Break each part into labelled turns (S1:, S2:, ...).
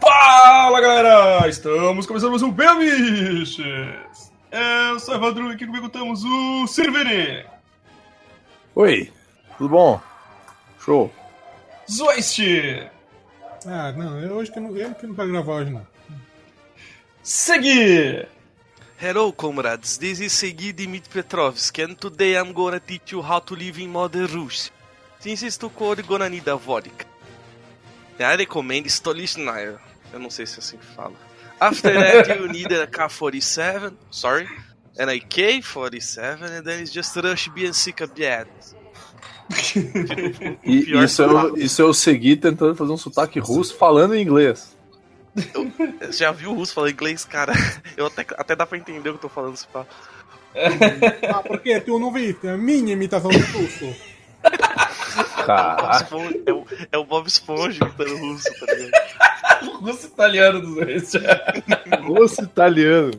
S1: Fala galera! Estamos começando mais um Belmiches! Eu sou o Evandro e aqui comigo temos o Silveri,
S2: Oi, tudo bom? Show.
S1: Zoist,
S3: Ah, não, eu hoje que não, eu que não quero gravar hoje não.
S1: Segui,
S4: Hello, comrades. This is Sergei Dmitry Petrovsky, and today I'm gonna teach you how to live in modern Russia. Since it's too cold, gonna need a vodka. I recommend Stolichnaya. Eu não sei se é assim que fala. After that, you need a K-47, sorry, and a K-47, and then it's just rush Bianca Biad.
S2: E isso, é o, isso é o Segui tentando fazer um sotaque russo falando em inglês.
S4: Você já viu o russo falar inglês, cara? Eu até, até dá pra entender o que eu tô falando. Se pá.
S3: Ah, porque tu não vi a minha imitação do russo.
S4: É, o, é o Bob Esponja imitando russo, tá ligado?
S1: o russo italiano do Zoist.
S2: Russo italiano.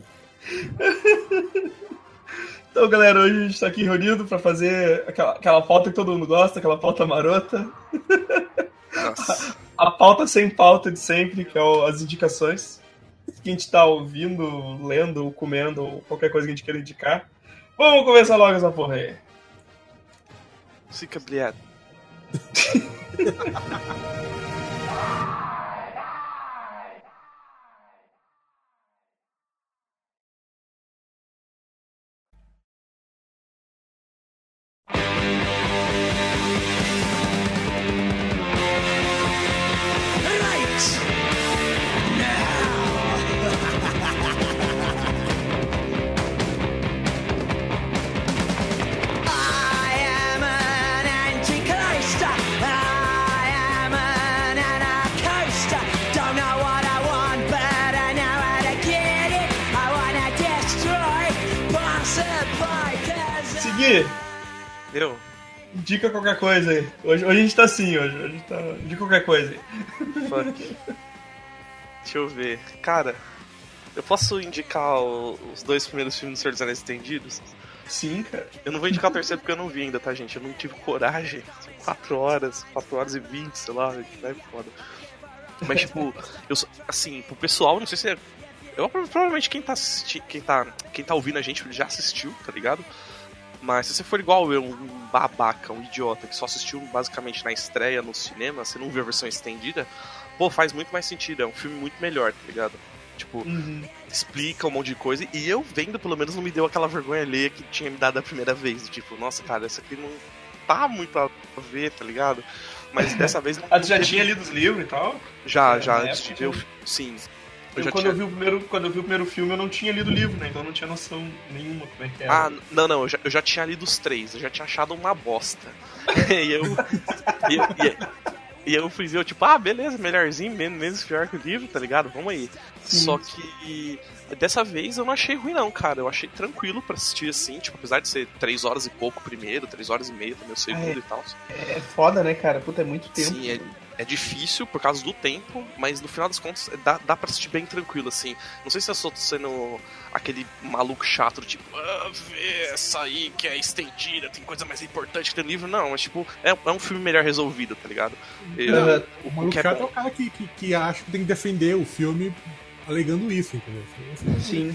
S1: Então galera, hoje a gente tá aqui reunido pra fazer aquela, aquela pauta que todo mundo gosta, aquela pauta marota.
S4: Nossa.
S1: A pauta sem pauta de sempre, que é o- as indicações. Que a gente tá ouvindo, lendo, ou comendo, ou qualquer coisa que a gente queira indicar. Vamos começar logo essa porra aí.
S4: Fica briado.
S5: Ha
S1: ha
S4: ha!
S1: Indica qualquer coisa aí. Hoje, hoje a gente tá assim, hoje. hoje a gente tá. Indica qualquer coisa aí.
S4: Fuck. Deixa eu ver. Cara, eu posso indicar o- os dois primeiros filmes do Senhor dos Anéis estendidos?
S1: Sim, cara.
S4: Eu não vou indicar o terceiro porque eu não vi ainda, tá, gente? Eu não tive coragem. São 4 horas, 4 horas e 20, sei lá, é foda. Mas, tipo, eu, sou- assim, pro pessoal, não sei se é. Eu, provavelmente quem tá, assisti, quem, tá, quem tá ouvindo a gente já assistiu, tá ligado? Mas se você for igual eu, um babaca, um idiota, que só assistiu basicamente na estreia no cinema, você não viu a versão estendida, pô, faz muito mais sentido. É um filme muito melhor, tá ligado? Tipo,
S1: Uhum.
S4: explica um monte de coisa. E eu vendo, pelo menos, não me deu aquela vergonha alheia que tinha me dado a primeira vez. Tipo, nossa, cara, isso aqui não tá muito a ver, tá ligado? Mas dessa vez.
S1: Ah, tu já tinha lido os livros e tal?
S4: Já,
S1: É,
S4: já, antes de ver o. Sim. Eu
S1: Eu, quando,
S4: tinha...
S1: eu vi o primeiro, quando eu vi o primeiro filme, eu não tinha lido o livro, né? Então eu não tinha noção nenhuma como é que era.
S4: Ah, não, não, eu já, eu já tinha lido os três, eu já tinha achado uma bosta. e eu. e, eu- e- eu fui ver, tipo, ah, beleza, melhorzinho, menos, menos pior que o livro, tá ligado? Vamos aí. Só que dessa vez eu não achei ruim, não, cara. Eu achei tranquilo pra assistir assim, tipo, apesar de ser três horas e pouco primeiro, três horas e meia também o segundo
S1: É.
S4: e tal.
S1: É foda, né, cara? Puta, é muito tempo.
S4: Sim, é, é difícil por causa do tempo, mas no final das contas dá, dá pra assistir bem tranquilo, assim. Não sei se eu sou sendo aquele maluco chato, do tipo, ah, vê essa aí que é estendida, tem coisa mais importante que tem no livro. Não, mas tipo, é, é um filme melhor resolvido, tá ligado? Eu-.
S3: O
S4: o
S3: maluco
S4: que é
S3: chato é o cara que, que, que acha que tem que defender o filme alegando isso, entendeu? É o
S1: Sim.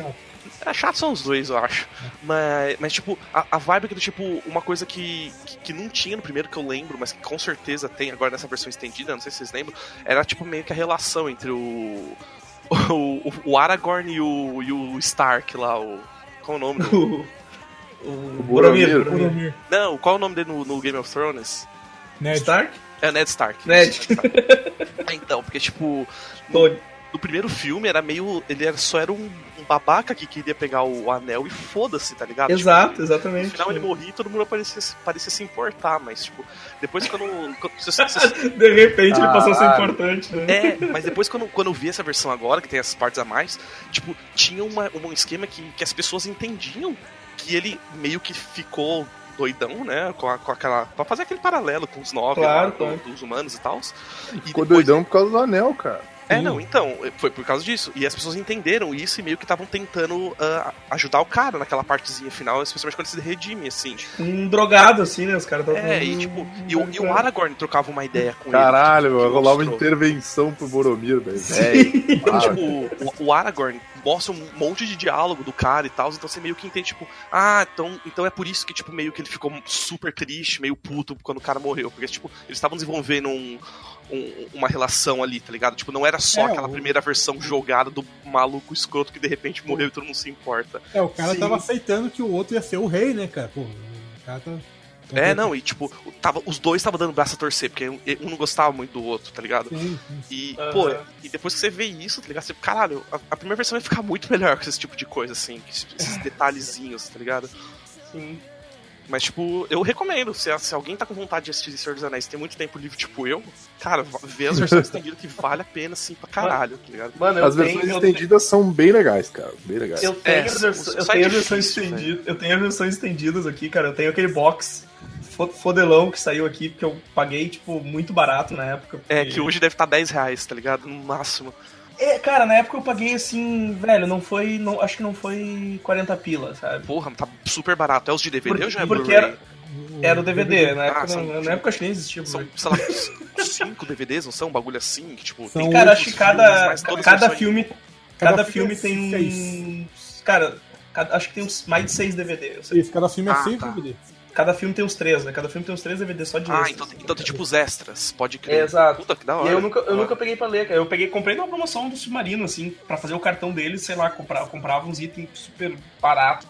S4: É chato são os dois, eu acho. Mas, mas tipo, a, a vibe é que, tipo, uma coisa que, que, que não tinha no primeiro que eu lembro, mas que com certeza tem agora nessa versão estendida, não sei se vocês lembram, era tipo meio que a relação entre o. O, o Aragorn e o, e o Stark lá, o. Qual é o nome? do-
S1: O, o
S2: Boromir.
S1: Boromir.
S4: Não, qual é o nome dele no, no Game of Thrones?
S3: Ned.
S1: Stark?
S4: É Ned Stark.
S1: Ned.
S4: isso, Stark. É, então, porque tipo.
S1: Tony.
S4: No primeiro filme era meio. Ele era, só era um, um babaca que queria pegar o anel e foda-se, tá ligado? Tipo,
S1: Exato,
S4: No
S1: exatamente.
S4: final ele morria e todo mundo parecia, parecia se importar, mas tipo, depois quando. quando se- se- se-
S1: De repente ele passou a ser
S2: Ah.
S1: importante, né?
S4: é, mas depois quando, quando eu vi essa versão agora, que tem essas partes a mais, tipo, tinha uma, um esquema que, que as pessoas entendiam que ele meio que ficou doidão, né? Com, a- com aquela. pra fazer aquele paralelo com os nove
S1: Claro,
S4: lá,
S1: claro.
S4: dos humanos e tal. E
S2: Ficou
S4: depois-
S2: doidão por causa do anel, cara.
S4: É, não, então, foi por causa disso. E as pessoas entenderam isso e meio que estavam tentando ah, ajudar o cara naquela partezinha final, especialmente quando ele se redime, assim.
S1: Um drogado, assim, né? Os caras estavam.
S4: É, e tipo, e o, e o Aragorn trocava uma ideia com
S2: Caralho,
S4: ele.
S2: vai
S4: tipo,
S2: rolar uma intervenção pro Boromir, velho. Para.
S4: Tipo, o, o Aragorn mostra um monte de diálogo do cara e tal, então você meio que entende, tipo, ah, então, então é por isso que, tipo, meio que ele ficou super triste, meio puto quando o cara morreu. Porque, tipo, eles estavam desenvolvendo um, um- uma relação ali, tá ligado? Tipo, não era só
S3: É,
S4: aquela
S3: o-
S4: primeira versão jogada do maluco escroto que de repente morreu e todo mundo se importa.
S3: É, o cara
S1: Sim.
S3: tava aceitando que o outro ia ser o rei, né, cara? Pô, o cara tá.
S4: É, não, e tipo, tava, os dois estavam dando braço a torcer, porque um, um não gostava muito do outro, tá ligado?
S3: Sim, sim.
S4: E,
S1: Aham.
S4: pô, e depois que você vê isso, tá ligado? Você, caralho, a, a primeira versão vai ficar muito melhor com esse tipo de coisa, assim, esses detalhezinhos, tá ligado?
S1: Sim.
S4: Mas, tipo, eu recomendo, se, se alguém tá com vontade de assistir Senhor dos Anéis tem muito tempo livre, tipo eu, cara, vê as versões estendidas que vale a pena, assim, pra caralho, tá ligado?
S1: Mano, eu
S2: As
S1: tenho,
S2: versões
S1: eu
S2: estendidas são bem legais, cara. Bem legais.
S1: Eu tenho,
S4: É,
S1: as, vers- eu
S4: é
S1: tenho as versões estendidas. Eu tenho as versões estendidas aqui, cara. Eu tenho aquele box fo- fodelão que saiu aqui, porque eu paguei, tipo, muito barato na época.
S4: É,
S1: porque-
S4: que hoje deve estar 10 reais, tá ligado? No máximo.
S1: É, cara, na época eu paguei assim, velho, não foi. Não, acho que não foi 40 pila, sabe?
S4: Porra, tá super barato. É os de DVD
S1: Porque-
S4: ou já é
S1: porque era- Era o DVD, na época,
S4: Ah, são-
S1: não, na época acho que nem existia.
S4: São,
S1: Blu-ray.
S4: sei lá, cinco DVDs, não são? Um bagulho assim, que tipo...
S3: São
S4: tem
S1: Cara, acho que
S4: filmes,
S1: cada,
S4: as
S1: cada filme.
S3: Cada
S1: Cada,
S3: filme
S1: filme,
S3: é
S1: tem
S3: seis.
S1: Cara, cada- acho que tem uns mais de seis DVD. eu sei.
S3: Isso, cada filme é
S4: Ah,
S3: 6
S4: tá.
S3: DVD.
S1: Cada filme tem uns três, né? Cada filme tem uns três DVD só de
S4: Ah,
S1: extras.
S4: então, tem- então tem tipo os extras, pode crer.
S1: É, exato.
S4: Puta, que da
S1: E
S4: hora.
S1: aí eu nunca, eu
S4: hora.
S1: nunca peguei pra ler, cara. Eu peguei, comprei numa promoção do Submarino, assim, pra fazer o cartão deles, sei lá, comprar, comprava uns itens super baratos.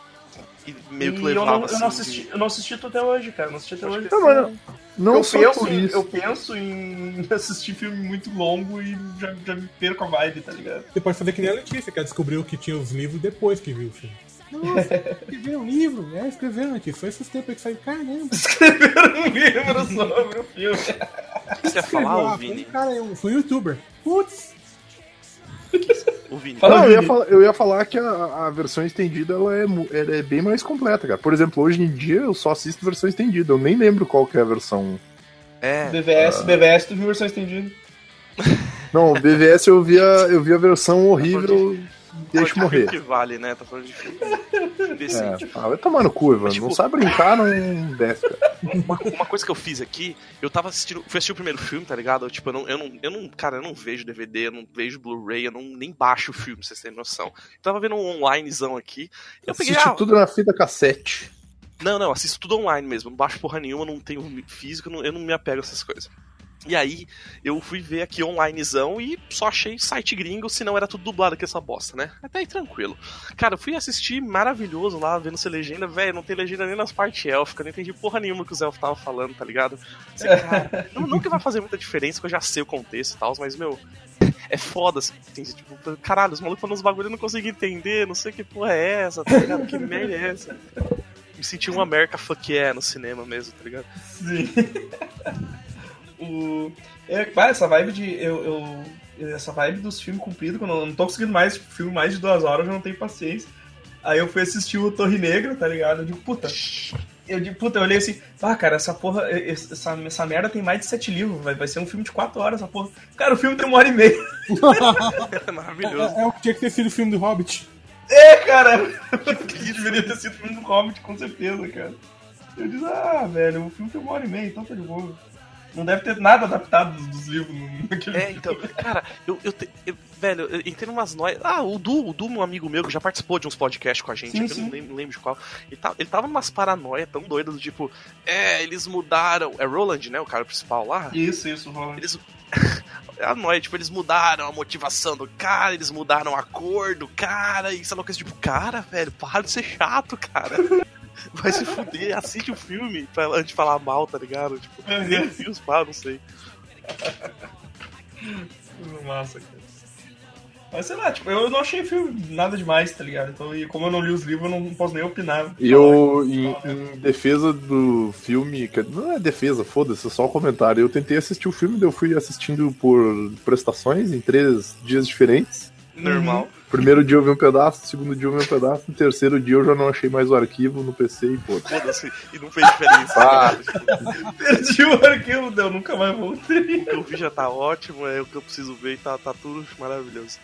S4: E meio que
S1: e
S4: levava,
S1: eu não, eu
S4: assim,
S1: não assisti, eu não assisti tudo até hoje, cara. Não assisti até hoje.
S2: Não, mano, não
S1: eu,
S2: só
S1: penso
S2: por isso.
S1: eu penso em assistir filme muito longo e já, já me perco a vibe, tá ligado?
S3: Você pode fazer que nem a Letícia, que ela descobriu que tinha os livros depois que viu o filme. Nossa, escreveu um livro? É, escreveu antes. Foi esses tempos aí que saiu. Caramba.
S1: Escreveram um livro sobre o filme.
S4: O que você ia
S3: Escreveu,
S4: falar,
S3: ah, foi um
S4: Vini?
S3: cara, foi um youtuber. Putz.
S4: O Vini.
S1: Fala,
S2: eu ia,
S1: Vini.
S2: falar, eu ia falar que a, a versão estendida ela é, ela é bem mais completa, cara. Por exemplo, hoje em dia eu só assisto versão estendida. Eu nem lembro qual que é a versão.
S4: É,
S1: BVS, BVS, tu viu versão estendida.
S2: Não, BVS eu vi a, eu vi a versão horrível. Deixa
S4: filme
S2: morrer.
S4: que vale, né? Tá falando de filme decente.
S2: É, vai tomar no cu, Ivan.
S4: Tipo-
S2: Não sabe brincar, não desce.
S4: Uma, uma coisa que eu fiz aqui, eu tava assistindo. Fui assistir o primeiro filme, tá ligado? Eu, tipo, eu não, eu não, eu não. Cara, eu não vejo DVD, eu não vejo Blu-ray, eu não nem baixo o filme, pra vocês terem noção. Eu tava vendo um onlinezão aqui. Eu peguei. Ah,
S2: tudo na fita cassete.
S4: Não, não, assisto tudo online mesmo. Não baixo porra nenhuma, não tenho físico, não- eu não me apego a essas coisas. E aí, eu fui ver aqui onlinezão e só achei site gringo, senão era tudo dublado aqui essa bosta, né? Até aí tranquilo. Cara, eu fui assistir maravilhoso lá, vendo se legenda, velho, não tem legenda nem nas partes élficas, não entendi porra nenhuma que o Zé tava falando, tá ligado? Cara, não que vai fazer muita diferença, que eu já sei o contexto e tal, mas, meu, é foda, assim, tem, tipo, caralho, os malucos falando uns bagulho eu não consigo entender, não sei que porra é essa, tá ligado? Que merda é essa? Me senti um America fuck yeah no cinema mesmo, tá ligado?
S1: Sim. o... É, essa vibe de. Eu, eu- essa vibe dos filmes compridos, quando eu não tô conseguindo mais, tipo, filme mais de duas horas, eu já não tenho paciência. Aí eu fui assistir o Torre Negra, tá ligado? Eu digo, puta. Eu digo, puta, eu olhei assim, ah, cara, essa porra, essa, essa merda tem mais de sete livros, vai, vai ser um filme de quatro horas, essa porra. Cara, o filme tem uma hora e meia.
S4: É maravilhoso.
S3: É, é o que tinha que ter sido o filme do Hobbit.
S1: É, cara! que deveria ter sido filme do Hobbit, com certeza, cara. Eu disse, ah, velho, o filme tem uma hora e meia, então tá de boa. Não deve ter nada adaptado dos, dos livros naquele
S4: É, então, cara, eu, eu, te- eu- velho, eu entrei numas noias. Ah, o Du, o Du, um amigo meu que já participou de uns podcasts com a gente,
S1: Sim,
S4: eu não lembro, não lembro de qual. Ele tava, ele tava numas paranoia tão doidas do tipo, é, eles mudaram. É Roland, né? O cara principal lá.
S1: Isso, isso, Roland.
S4: Eles. É a noia, tipo, eles mudaram a motivação do cara, eles mudaram a cor do cara, e isso é uma coisa tipo, cara, velho, para de ser chato, cara. Vai se fuder, assiste o filme pra, antes de falar mal, tá ligado? Tipo,
S1: É,
S4: nem vi os pá, não sei.
S1: Massa, cara. Mas sei lá, tipo, eu não achei o filme nada demais, tá ligado? Então, e como eu não li os livros, eu não posso nem opinar.
S2: E eu, em, em defesa do filme, não é defesa, foda-se, é só um comentário. Eu tentei assistir o filme, eu fui assistindo por prestações em três dias diferentes.
S4: Normal.
S2: Primeiro dia eu vi um pedaço, segundo dia eu vi um pedaço, no terceiro dia eu já não achei mais o arquivo no PC e pô.
S4: Foda-se. E não fez diferença.
S2: Ah.
S1: Perdi o arquivo, deu, nunca mais voltei.
S4: o que eu vi já tá ótimo, é o que eu preciso ver e tá, tá tudo maravilhoso.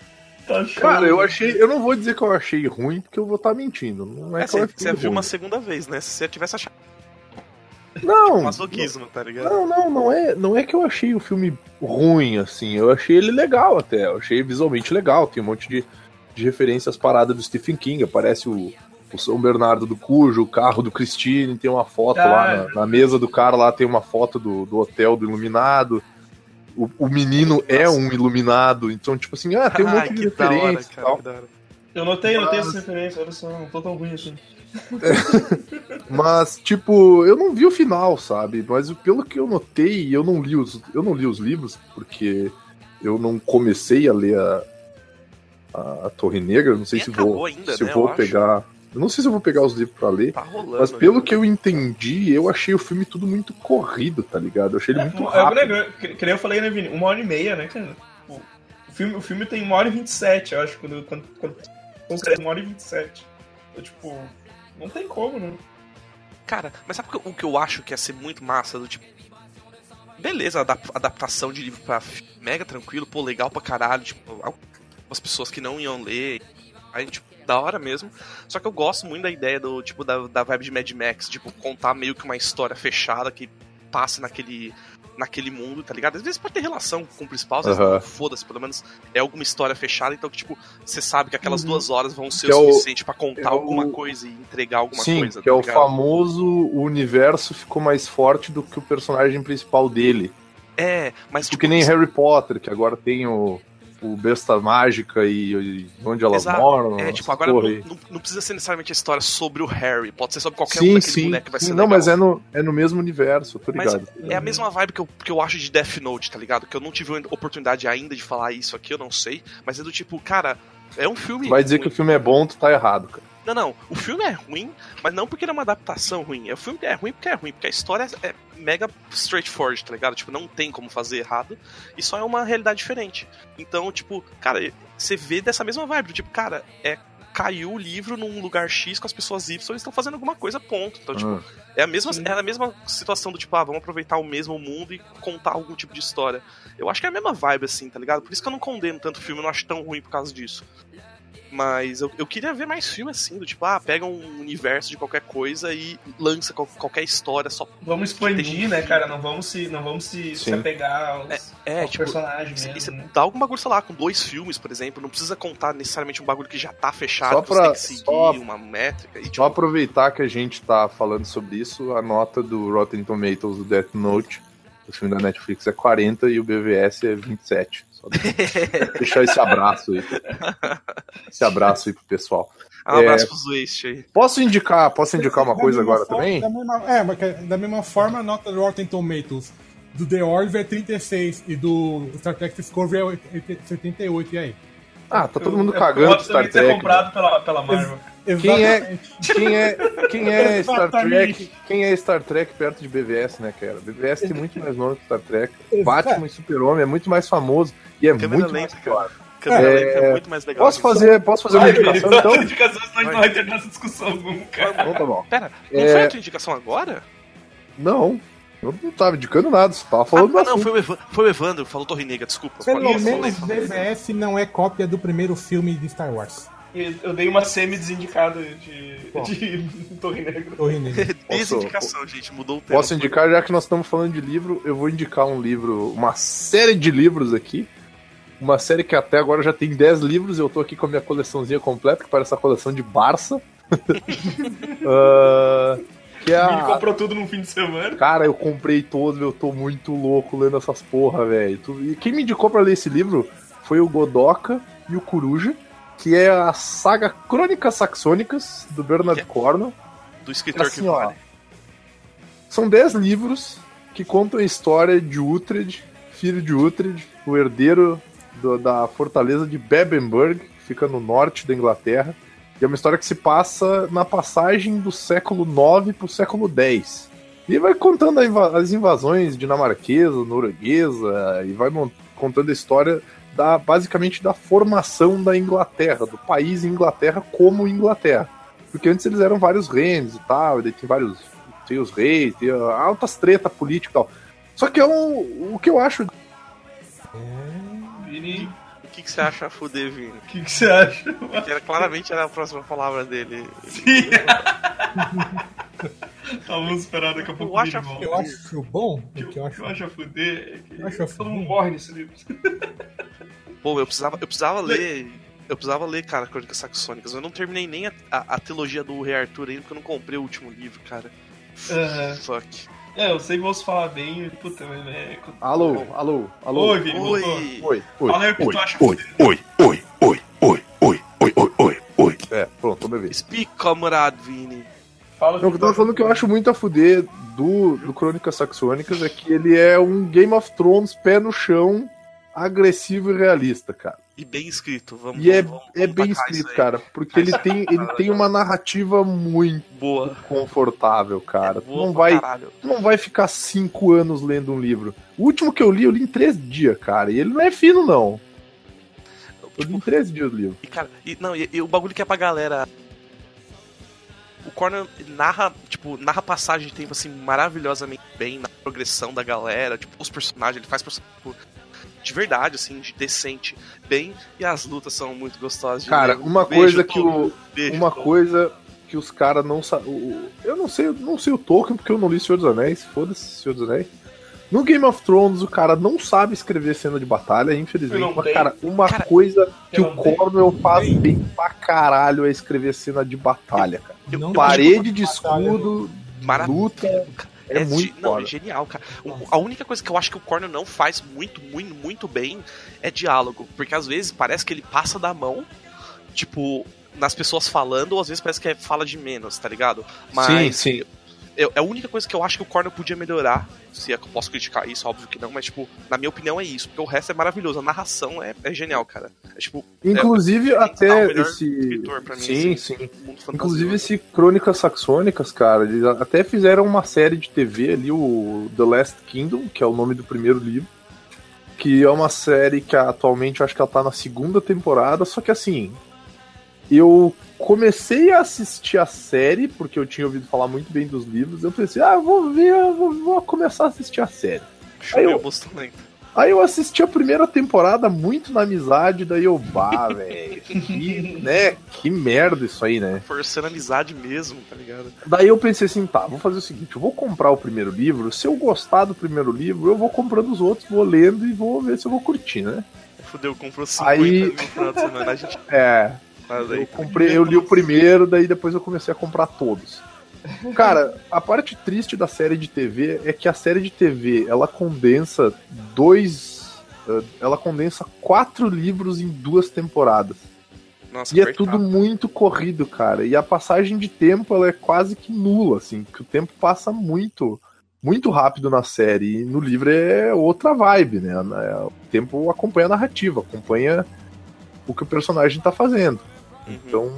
S1: Tá.
S2: Cara, eu achei. Eu não vou dizer que eu achei ruim, porque eu vou estar mentindo. Não é,
S4: É,
S2: que
S4: você, você viu uma segunda vez, né? Se você tivesse achado
S2: Não,
S4: masoquismo, tá ligado?
S2: Não, não, não é, não é que eu achei o filme ruim, assim. Eu achei ele legal até. Eu achei visualmente legal. Tem um monte de, de referências paradas do Stephen King. Aparece o, o São Bernardo do Cujo, o carro do Christine, tem uma foto
S1: Ah,
S2: lá
S1: é
S2: na, na mesa do cara lá, tem uma foto do, do hotel do Iluminado. O, o menino é um iluminado, então, tipo assim, ah, tem um
S4: Ah,
S2: monte de
S4: hora,
S2: e
S4: cara, hora.
S1: Eu notei, eu notei essa referência, olha só, não tô tão ruim assim.
S2: Mas, tipo, eu não vi o final, sabe? Mas pelo que eu notei, eu não li os, eu não li os livros, porque eu não comecei a ler a, a, a Torre Negra. Não sei
S4: Nem
S2: se vou,
S4: ainda,
S2: se
S4: né,
S2: vou
S4: eu acho.
S2: pegar. Eu não sei se eu vou pegar os livros pra ler.
S4: Tá rolando.
S2: Mas pelo
S4: né?
S2: que eu entendi, eu achei o filme tudo muito corrido, tá ligado? Eu achei ele muito
S1: É,
S2: rápido.
S1: eu, que, que nem eu falei, né, Vini? Uma hora e meia, né, cara? O, o filme, o filme tem uma hora e vinte e sete, eu acho, quando, quando, quando considera uma hora e vinte e sete. Eu, tipo, não tem como, né?
S4: Cara, mas sabe o que eu- acho que ia ser muito massa? Do tipo. Beleza, adap- adaptação de livro pra mega tranquilo, pô, legal pra caralho. Tipo, algumas pessoas que não iam ler. Aí, tipo, da hora mesmo. Só que eu gosto muito da ideia do, tipo, da, da vibe de Mad Max, tipo, contar meio que uma história fechada que passa naquele. Naquele mundo, tá ligado? Às vezes pode ter relação com o principal, às vezes não, foda-se, pelo menos é alguma história fechada, então que, tipo, você sabe que aquelas duas horas vão ser
S2: Que é
S4: o
S2: o-
S4: suficiente pra contar
S2: é o-
S4: alguma coisa e entregar alguma
S2: Sim,
S4: coisa.
S2: que é
S4: tá
S2: o
S4: ligado?
S2: famoso o universo ficou mais forte do que o personagem principal dele.
S4: É, mas
S2: Tipo que nem Harry Potter, que agora tem o, o Besta Mágica e, e onde elas
S4: Exato.
S2: moram.
S4: É, tipo, agora não, não, precisa ser necessariamente a história sobre o Harry, pode ser sobre qualquer um
S2: Sim,
S4: daquele
S2: sim.
S4: moleque que vai
S2: sim.
S4: ser
S2: Não,
S4: legal.
S2: mas é no, é no mesmo universo, tô
S4: Mas
S2: ligado.
S4: é a mesma vibe que eu, que eu acho de Death Note, tá ligado? Que eu não tive oportunidade ainda de falar isso aqui, eu não sei. Mas é do tipo, cara, é um filme.
S2: Vai dizer que o filme é bom, tu tá errado, cara.
S4: Não, não. O filme é ruim, mas não porque ele é uma adaptação ruim. É, O filme é ruim porque é ruim, porque a história é mega straightforward, tá ligado? Tipo, não tem como fazer errado. E só é uma realidade diferente. Então, tipo, cara, você vê dessa mesma vibe. Tipo, cara, é. Caiu o livro num lugar X com as pessoas Y, eles estão fazendo alguma coisa, ponto. Então, tipo,
S2: Ah.
S4: é a mesma, é a mesma situação do tipo, ah, vamos aproveitar o mesmo mundo e contar algum tipo de história. Eu acho que é a mesma vibe, assim, tá ligado? Por isso que eu não condeno tanto o filme, eu não acho tão ruim por causa disso. Mas eu, eu queria ver mais filme assim, do tipo, ah, pega um universo de qualquer coisa e lança qual- qualquer história só.
S1: Vamos expandir, né, cara? Não vamos se, não vamos se, se apegar aos,
S4: É,
S1: aos
S4: tipo.
S1: personagens
S4: E
S1: mesmo, né?
S4: dá algum bagulho, sei lá, com dois filmes, por exemplo, não precisa contar necessariamente um bagulho que já tá fechado,
S2: Só
S4: que você
S2: pra-
S4: tem que seguir
S2: só-
S4: uma métrica. E, tipo,
S2: Só aproveitar que a gente tá falando sobre isso, a nota do Rotten Tomatoes do Death Note, o filme da Netflix, é 40 e o BVS é 27. Deixar esse abraço aí. Esse abraço aí pro pessoal.
S4: um abraço
S2: é-
S4: pros Waste aí.
S2: Posso indicar, posso indicar uma
S3: Da
S2: coisa agora
S3: forma-
S2: também?
S3: Da mesma, é, mas que- da mesma forma, a nota do Rotten Tomatoes do The Orville é 36 e do Star Trek Discovery é 80 78. E aí?
S2: Ah, tá todo mundo
S1: É,
S2: cagando pro Star
S1: também ser comprado pela, pela Marvel.
S2: Quem é, quem é, quem é Star. Trek? Quem é Star Trek perto de BVS, né, cara? BVS tem muito mais nome que Star Trek.
S3: Exato.
S2: Batman e Super-Homem é muito mais famoso e é
S4: Câmera
S2: muito
S4: lenta,
S2: mais claro.
S4: Câmera
S2: É,
S4: lenta é muito mais legal.
S2: Posso fazer, posso fazer uma
S1: Vai,
S2: indicação então?
S1: senão a gente não vai ter nossa discussão nunca.
S2: Então tá bom.
S4: Pera, não
S2: É-
S4: foi a tua indicação agora?
S2: Não, eu não tava indicando nada, você tava falando
S4: ah, não, foi o, Evan, foi o Evandro, falou Torre Negra, desculpa.
S3: Pelo menos
S4: falei, falei.
S3: BVS não é cópia do primeiro filme de Star Wars.
S1: Eu dei uma semi-desindicada de, de Torre Negra.
S3: Torre Negra.
S4: Desindicação, gente, mudou o tema.
S2: Posso indicar, já que nós estamos falando de livro, eu vou indicar um livro, uma série de livros aqui. Uma série que até agora já tem 10 livros, eu tô aqui com a minha coleçãozinha completa, que parece a coleção de Barça. Ah, que é
S1: Ele
S2: a...
S1: comprou tudo num fim de semana.
S2: Cara, eu comprei todos, eu tô muito louco lendo essas porra, velho. E quem me indicou pra ler esse livro foi o Godoka e o Coruja, que é a saga Crônicas Saxônicas, do Bernard
S4: Que-
S2: Cornwell.
S4: Do escritor
S2: Assim,
S4: que
S2: ó,
S4: vale.
S2: São 10 livros que contam a história de Uhtred, filho de Uhtred, o herdeiro do- da fortaleza de Bebbenburg, que fica no norte da Inglaterra. E é uma história que se passa na passagem do século IX para o século X. E vai contando as invasões dinamarquesa, norueguesa, e vai contando a história da basicamente da formação da Inglaterra, do país Inglaterra como Inglaterra. Porque antes eles eram vários reinos e tal, e daí tem vários. Tem os reis, tem altas treta política e tal. Só que é um, o que eu acho.
S1: Vini,
S4: O que, que você acha fuder, Vini?
S1: o que, que você acha?
S4: Que era, claramente era a próxima palavra dele.
S1: Sim. Vamos esperar daqui a pouco.
S4: Eu acho
S1: o
S3: que eu acho bom, o que eu acho
S1: Eu acho a fuder é que
S3: Eu acho
S1: todo mundo morre nesse livro.
S4: Pô, eu precisava, eu precisava ler. Eu precisava ler, cara, Crônicas Saxônicas. Eu não terminei nem a, a, a trilogia do Rei Arthur ainda, porque eu não comprei o último livro, cara.
S1: Aham.
S4: Fuck.
S1: É, eu sei que vou falar bem, puta, mas é.
S2: Alô, alô, alô.
S1: Oi, Vini.
S4: Oi!
S2: Oi, oi,
S1: Fala aí o que
S2: oi,
S1: tu acha
S2: oi, oi, oi, oi, oi, oi, oi, oi, oi, oi. É, pronto, tô me vendo.
S4: Speak, comrade Vini.
S1: Fala
S2: Não, o que eu tava falando que eu acho muito a fuder do, do Crônicas Saxônicas é que ele é um Game of Thrones pé no chão, agressivo e realista, cara.
S4: E bem escrito, vamos
S2: E é,
S4: vamos-
S2: é bem escrito, cara, porque ele tem, ele tem uma narrativa muito
S4: Boa.
S2: confortável, cara.
S4: É
S2: Tu não vai, tu não vai ficar cinco anos lendo um livro. O último que eu li, eu li em três dias, cara. E ele não é fino, não. Eu li em três dias o livro.
S4: E, cara, e, não, e, e o bagulho que é pra galera. O Corner narra, tipo, narra passagem de tempo assim maravilhosamente bem na progressão da galera, tipo, os personagens, ele faz personagem tipo, de verdade, assim, de decente, bem, e as lutas são muito gostosas
S2: Cara, uma
S4: Beijo,
S2: coisa que o.
S4: Beijo,
S2: Uma
S4: Tolkien.
S2: coisa que os caras não sabem. Eu não sei, não sei o Tolkien porque eu não li Senhor dos Anéis. Foda-se, Senhor dos Anéis. No Game of Thrones, o cara não sabe escrever cena de batalha, infelizmente.
S1: Não
S2: Mas, cara, uma
S4: Cara,
S2: coisa que o. Cornwell faz
S3: Tem.
S2: bem pra caralho é escrever cena de batalha, cara.
S4: Eu- eu-
S2: Parede de
S3: batalha,
S2: escudo,
S4: Maravilha.
S2: luta. É
S4: ge-
S2: muito
S4: Não, é genial, cara. O- a única coisa que eu acho que o Corner não faz muito, muito, muito bem é diálogo. Porque às vezes parece que ele passa da mão, tipo, nas pessoas falando, ou às vezes parece que é fala de menos, tá ligado? Mas
S2: sim.
S4: Eu- é a única coisa que eu acho que o Corner podia melhorar. Se é eu posso criticar isso, óbvio que não, mas, tipo, na minha opinião é isso. Porque o resto é maravilhoso. A narração é, é genial, cara. É tipo.
S2: Inclusive,
S4: é,
S2: até esse.
S4: escritor mim,
S2: Sim,
S4: assim,
S2: sim. Inclusive, esse Crônicas Saxônicas, cara, eles até fizeram uma série de TV ali, o The Last Kingdom, que é o nome do primeiro livro. Que é uma série que atualmente eu acho que ela tá na segunda temporada, só que assim. Eu comecei a assistir a série, porque eu tinha ouvido falar muito bem dos livros. Eu pensei, ah, vou ver, vou, vou começar a assistir a série. Aí eu-. Aí eu assisti a primeira temporada muito na amizade, daí eu, bah, velho, que, né, que merda isso aí, né?
S4: Forçando amizade mesmo, tá ligado?
S2: Daí eu pensei assim, tá, vou fazer o seguinte, eu vou comprar o primeiro livro, se eu gostar do primeiro livro, eu vou comprando os outros, vou lendo e vou ver se eu vou curtir, né?
S4: Fudeu, comprou 50
S2: Aí-
S4: mil semana. A gente
S2: É, eu comprei, eu li o primeiro, daí depois eu comecei a comprar todos. Cara, a parte triste da série de TV é que a série de TV, ela condensa dois, eh, ela condensa quatro livros em duas temporadas.
S4: Nossa,
S2: E é tudo muito corrido, cara. E a passagem de tempo ela é quase que nula, assim, que o tempo passa muito, muito rápido na série. E no livro é outra vibe, né? O tempo acompanha a narrativa, acompanha o que o personagem tá fazendo.
S4: Uhum.
S2: Então,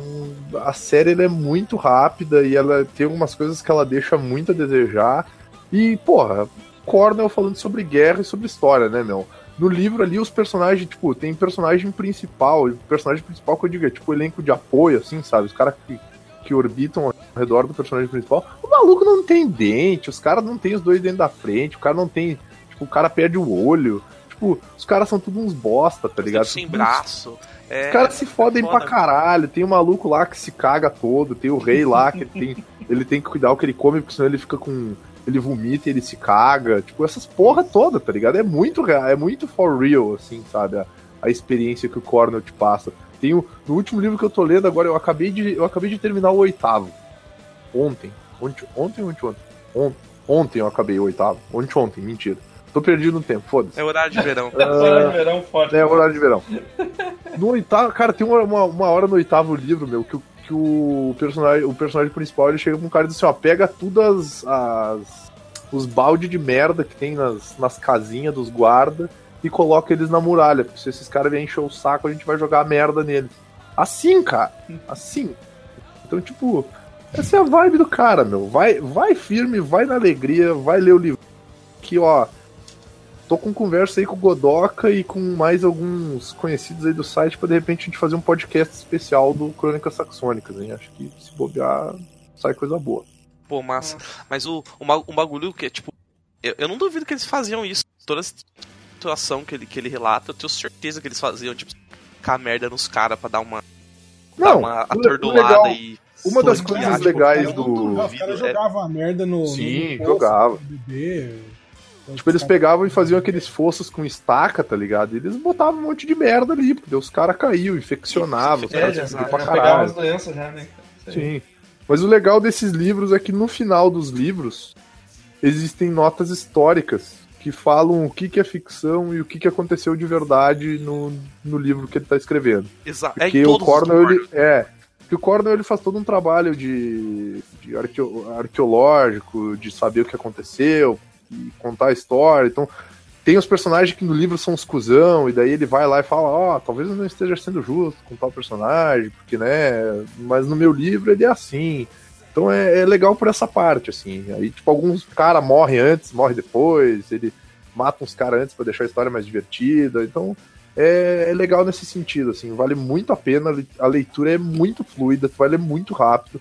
S2: a série é muito rápida e ela tem algumas coisas que ela deixa muito a desejar. E, porra, Cornell falando sobre guerra e sobre história, né, meu? No livro ali, os personagens, tipo, tem personagem principal, e personagem principal que eu digo é tipo elenco de apoio, assim, sabe? Os caras que, que orbitam ao redor do personagem principal. O maluco não tem dente, os caras não tem os dois dentes da frente, o cara não tem. Tipo, o cara perde o olho. Tipo, os caras são tudo uns bosta, tá ligado?
S4: Sem braço. É,
S2: os caras se fodem
S4: foda.
S2: pra caralho. Tem um maluco lá que se caga todo. Tem o rei lá que tem, ele tem que cuidar o que ele come, porque senão ele fica com. Ele vomita e ele se caga. Tipo, essas porra toda, tá ligado? É muito real, é muito for real, assim, sabe? A, a experiência que o Cornell te passa. Tem o, no último livro que eu tô lendo agora, eu acabei de, eu acabei de terminar o oitavo. Ontem. Ontem, ontem, ontem, ontem. Ontem, ontem eu acabei o oitavo. Ontem, ontem, mentira. Tô perdido no tempo, foda-se.
S4: É horário de verão.
S1: Hora de verão forte.
S2: É horário de verão. No oitavo, cara, tem uma, uma, uma hora no oitavo livro, meu, que, o- que o personagem, o personagem principal ele chega com um cara e diz assim, ó, pega todas as. os balde de merda que tem nas, nas casinhas dos guarda e coloca eles na muralha. Porque se esses caras vierem encher o saco, a gente vai jogar a merda neles. Assim, cara. Assim. Então, tipo, essa é a vibe do cara, meu. Vai, vai firme, vai na alegria, vai ler o livro. Que, ó, tô com conversa aí com o Godoka e com mais alguns conhecidos aí do site pra de repente a gente fazer um podcast especial do Crônicas Saxônicas, hein? Acho que se bobear, sai coisa boa.
S4: Pô, massa. Mas o, o, bagulho que é tipo. Eu, eu não duvido que eles faziam isso. Toda a situação que ele, que ele relata, eu tenho certeza que eles faziam, tipo, ficar merda nos caras pra dar uma, dar
S2: Não,
S4: uma
S2: o- o
S4: atordoada
S2: legal-
S4: e.
S2: Uma das coisas legais do.
S3: Os caras
S4: é-
S3: jogavam a merda no.
S2: Sim, jogava. Tipo, eles pegavam e faziam aqueles fossos com estaca, tá ligado? E eles botavam um monte de merda ali, porque os caras caíam, infeccionavam, os
S1: É,
S2: caras
S1: já,
S2: fudiam
S1: já
S2: pra
S1: pegavam
S2: caralho.
S1: as doenças já, né?
S2: Sim. Mas o legal desses livros é que no final dos livros existem notas históricas que falam o que, que é ficção e o que, que aconteceu de verdade no, no livro que ele tá escrevendo.
S4: Exa é
S2: Porque
S4: em
S2: o Cornell, ele, é, porque o Cornell ele faz todo um trabalho de, de arqueo- arqueológico, de saber o que aconteceu, e contar a história. Então, tem os personagens que no livro são uns cuzão, e daí ele vai lá e fala, ó, talvez eu não esteja sendo justo com tal personagem, porque, né, mas no meu livro ele é assim. Então é, é legal por essa parte, assim. Aí, tipo, alguns cara morrem antes, morre depois, ele mata uns caras antes pra deixar a história mais divertida. Então, é, é legal nesse sentido, assim, vale muito a pena, a leitura é muito fluida, tu vai ler muito rápido.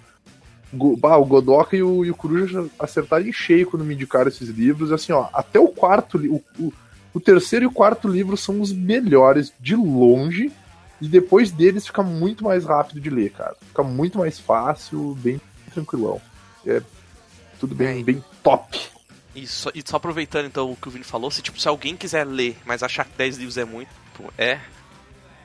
S2: Bah, o Godoka e o, e o Coruja acertaram em cheio quando me indicaram esses livros, assim, ó, até o quarto, o, o, o terceiro e o quarto livro são os melhores de longe, e depois deles fica muito mais rápido de ler, cara. Fica muito mais fácil, bem tranquilão. É tudo bem,
S4: É.
S2: bem top.
S4: E só, e só aproveitando então o que o Vini falou, se tipo, se alguém quiser ler, mas achar que 10 livros é muito, é.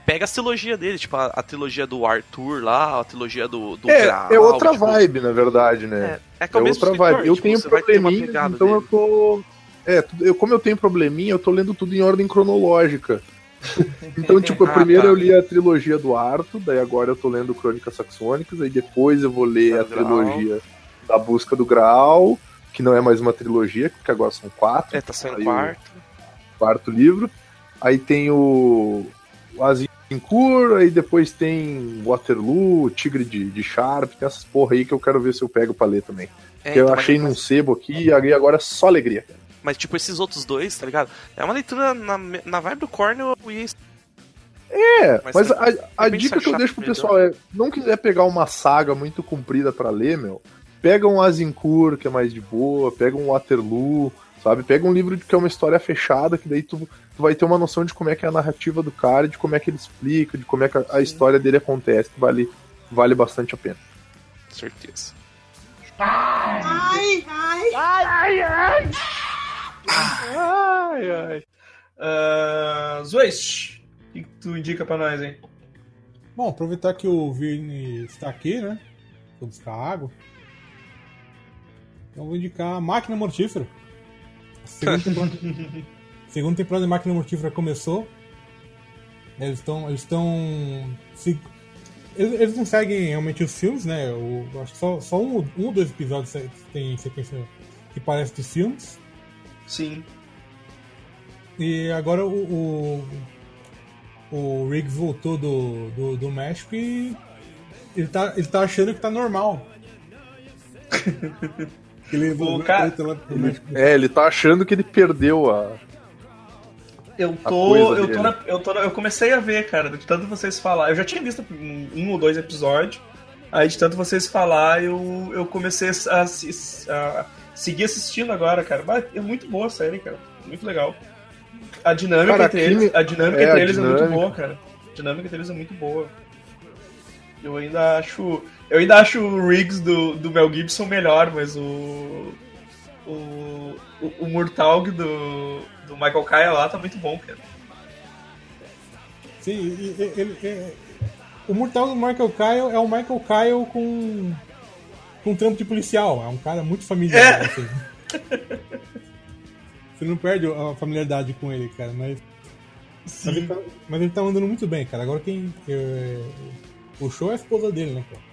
S4: Pega a trilogia dele, tipo, a, a trilogia do Arthur lá, a trilogia do, do
S2: É,
S4: Graal,
S2: é outra
S4: tipo,
S2: vibe, na verdade, né?
S4: É, é que
S2: É
S4: é
S2: outra
S4: escritor,
S2: vibe. Eu
S4: tipo,
S2: tenho probleminha, então
S4: dele.
S2: eu tô. É, eu, como eu tenho probleminha, eu tô lendo tudo em ordem cronológica. Então, tipo,
S4: Ah,
S2: primeiro
S4: tá.
S2: eu li a trilogia do Arthur, daí agora eu tô lendo Crônicas Saxônicas, aí depois eu vou ler
S4: Da
S2: a
S4: Graal.
S2: trilogia da Busca do Graal, que não é mais uma trilogia, porque agora são quatro,
S4: É, tá saindo
S2: Aí o-
S4: quarto.
S2: quarto livro. Aí tem o, o Azincourt, aí depois tem Waterloo, Tigre de, de Sharp, tem essas porra aí que eu quero ver se eu pego pra ler também.
S4: É,
S2: que eu
S4: então,
S2: achei
S4: mas,
S2: num sebo aqui e agora é só alegria.
S4: mas, tipo, esses outros dois, tá ligado? É uma leitura na, na vibe do Cornell e
S2: É,
S4: Mas
S2: mas,
S4: tem-
S2: a, a dica que eu deixo pro pessoal é: não quiser pegar uma saga muito comprida pra ler, meu, pega um Azincourt, que é mais de boa, pega um Waterloo, sabe? Pega um livro que é uma história fechada, que daí tu, tu vai ter uma noção de como é que é a narrativa do cara, de como é que ele explica, de como é que a, a história dele acontece, que vale, vale bastante a pena.
S4: certeza.
S1: Ai, ai. Uh, Zwist, o que que tu indica pra nós, hein?
S3: Bom, aproveitar que o Vini está aqui, né? Vou buscar água. Então vou indicar a Máquina Mortífera. Segunda temporada, segunda temporada de Máquina Mortífera começou. Eles estão. Eles estão. se- Eles, eles não seguem realmente os filmes, né? Eu, eu acho que só, só um, um ou dois episódios tem sequência que parece dos filmes.
S1: Sim.
S3: E agora o, o, o Riggs voltou do, do, do México e ele tá, ele tá achando que tá normal. ele voltou
S1: cara-
S3: lá pro México.
S2: É, ele tá achando que ele perdeu a.
S1: Eu
S2: A
S1: tô. Eu, tô na- eu, tô na- eu comecei a ver, cara, de tanto vocês falar. Eu já tinha visto um, um ou dois episódios. Aí de tanto vocês falar, eu, eu comecei a, assi- a seguir assistindo agora, cara. É muito boa a série, cara. Muito legal. A dinâmica
S2: Cara,
S1: entre
S2: a
S1: eles, a dinâmica
S2: é,
S1: entre
S2: a
S1: eles é muito
S2: dinâmica.
S1: boa, cara. A dinâmica entre eles é muito boa. Eu ainda acho. Eu ainda acho o Riggs do, do Mel Gibson melhor, mas o. O, o, o Murtaugh do, do Michael Kaya lá tá muito bom, cara.
S3: Sim, e- e- ele, é- o mortal do Michael Kyle é o Michael Kyle com, com trampo de policial. É um cara muito familiar.
S1: É.
S3: assim. Você não perde a familiaridade com ele, cara, mas. Mas ele, tá, mas ele tá andando muito bem, cara. Agora quem. é, o show é a esposa dele, né, cara?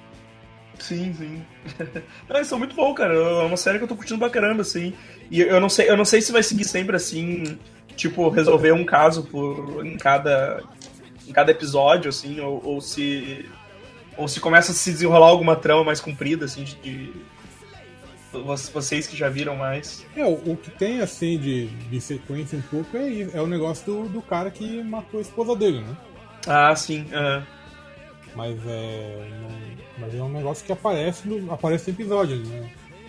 S1: Sim, sim. não, eles são muito bons, cara. É uma série que eu tô curtindo pra caramba, assim. E eu não sei, eu não sei se vai seguir sempre assim, tipo, resolver um caso por em cada em cada episódio, assim, ou, ou se ou se começa a se desenrolar alguma trama mais comprida, assim, de, de- Vo- Vocês que já viram mais.
S3: É, o, o que tem assim de, de sequência um pouco é, é o negócio do, do cara que matou a esposa dele, né?
S1: Ah, sim. aham.
S3: Mas é. não- mas é um negócio que aparece no, aparece no episódio, né?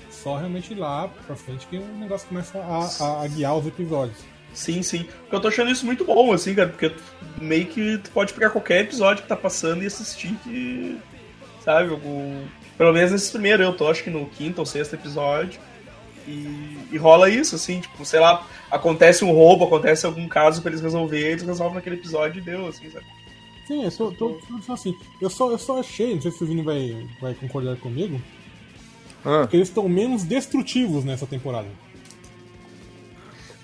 S3: Só realmente lá pra frente que o negócio começa a, a- a guiar os episódios.
S1: Sim, sim. Eu tô achando isso muito bom, assim, cara, porque meio que tu pode pegar qualquer episódio que tá passando e assistir que. Sabe? O, pelo menos nesse primeiro, eu tô acho que no quinto ou sexto episódio. E, e rola isso, assim, tipo, sei lá, acontece um roubo, acontece algum caso pra eles resolverem, eles resolvem naquele episódio e deu, assim, sabe?
S3: Sim, eu só, tô, tô assim. Eu só, eu só achei, não sei se o Vini vai, vai concordar comigo,
S2: Ah,
S3: que eles estão menos destrutivos nessa temporada.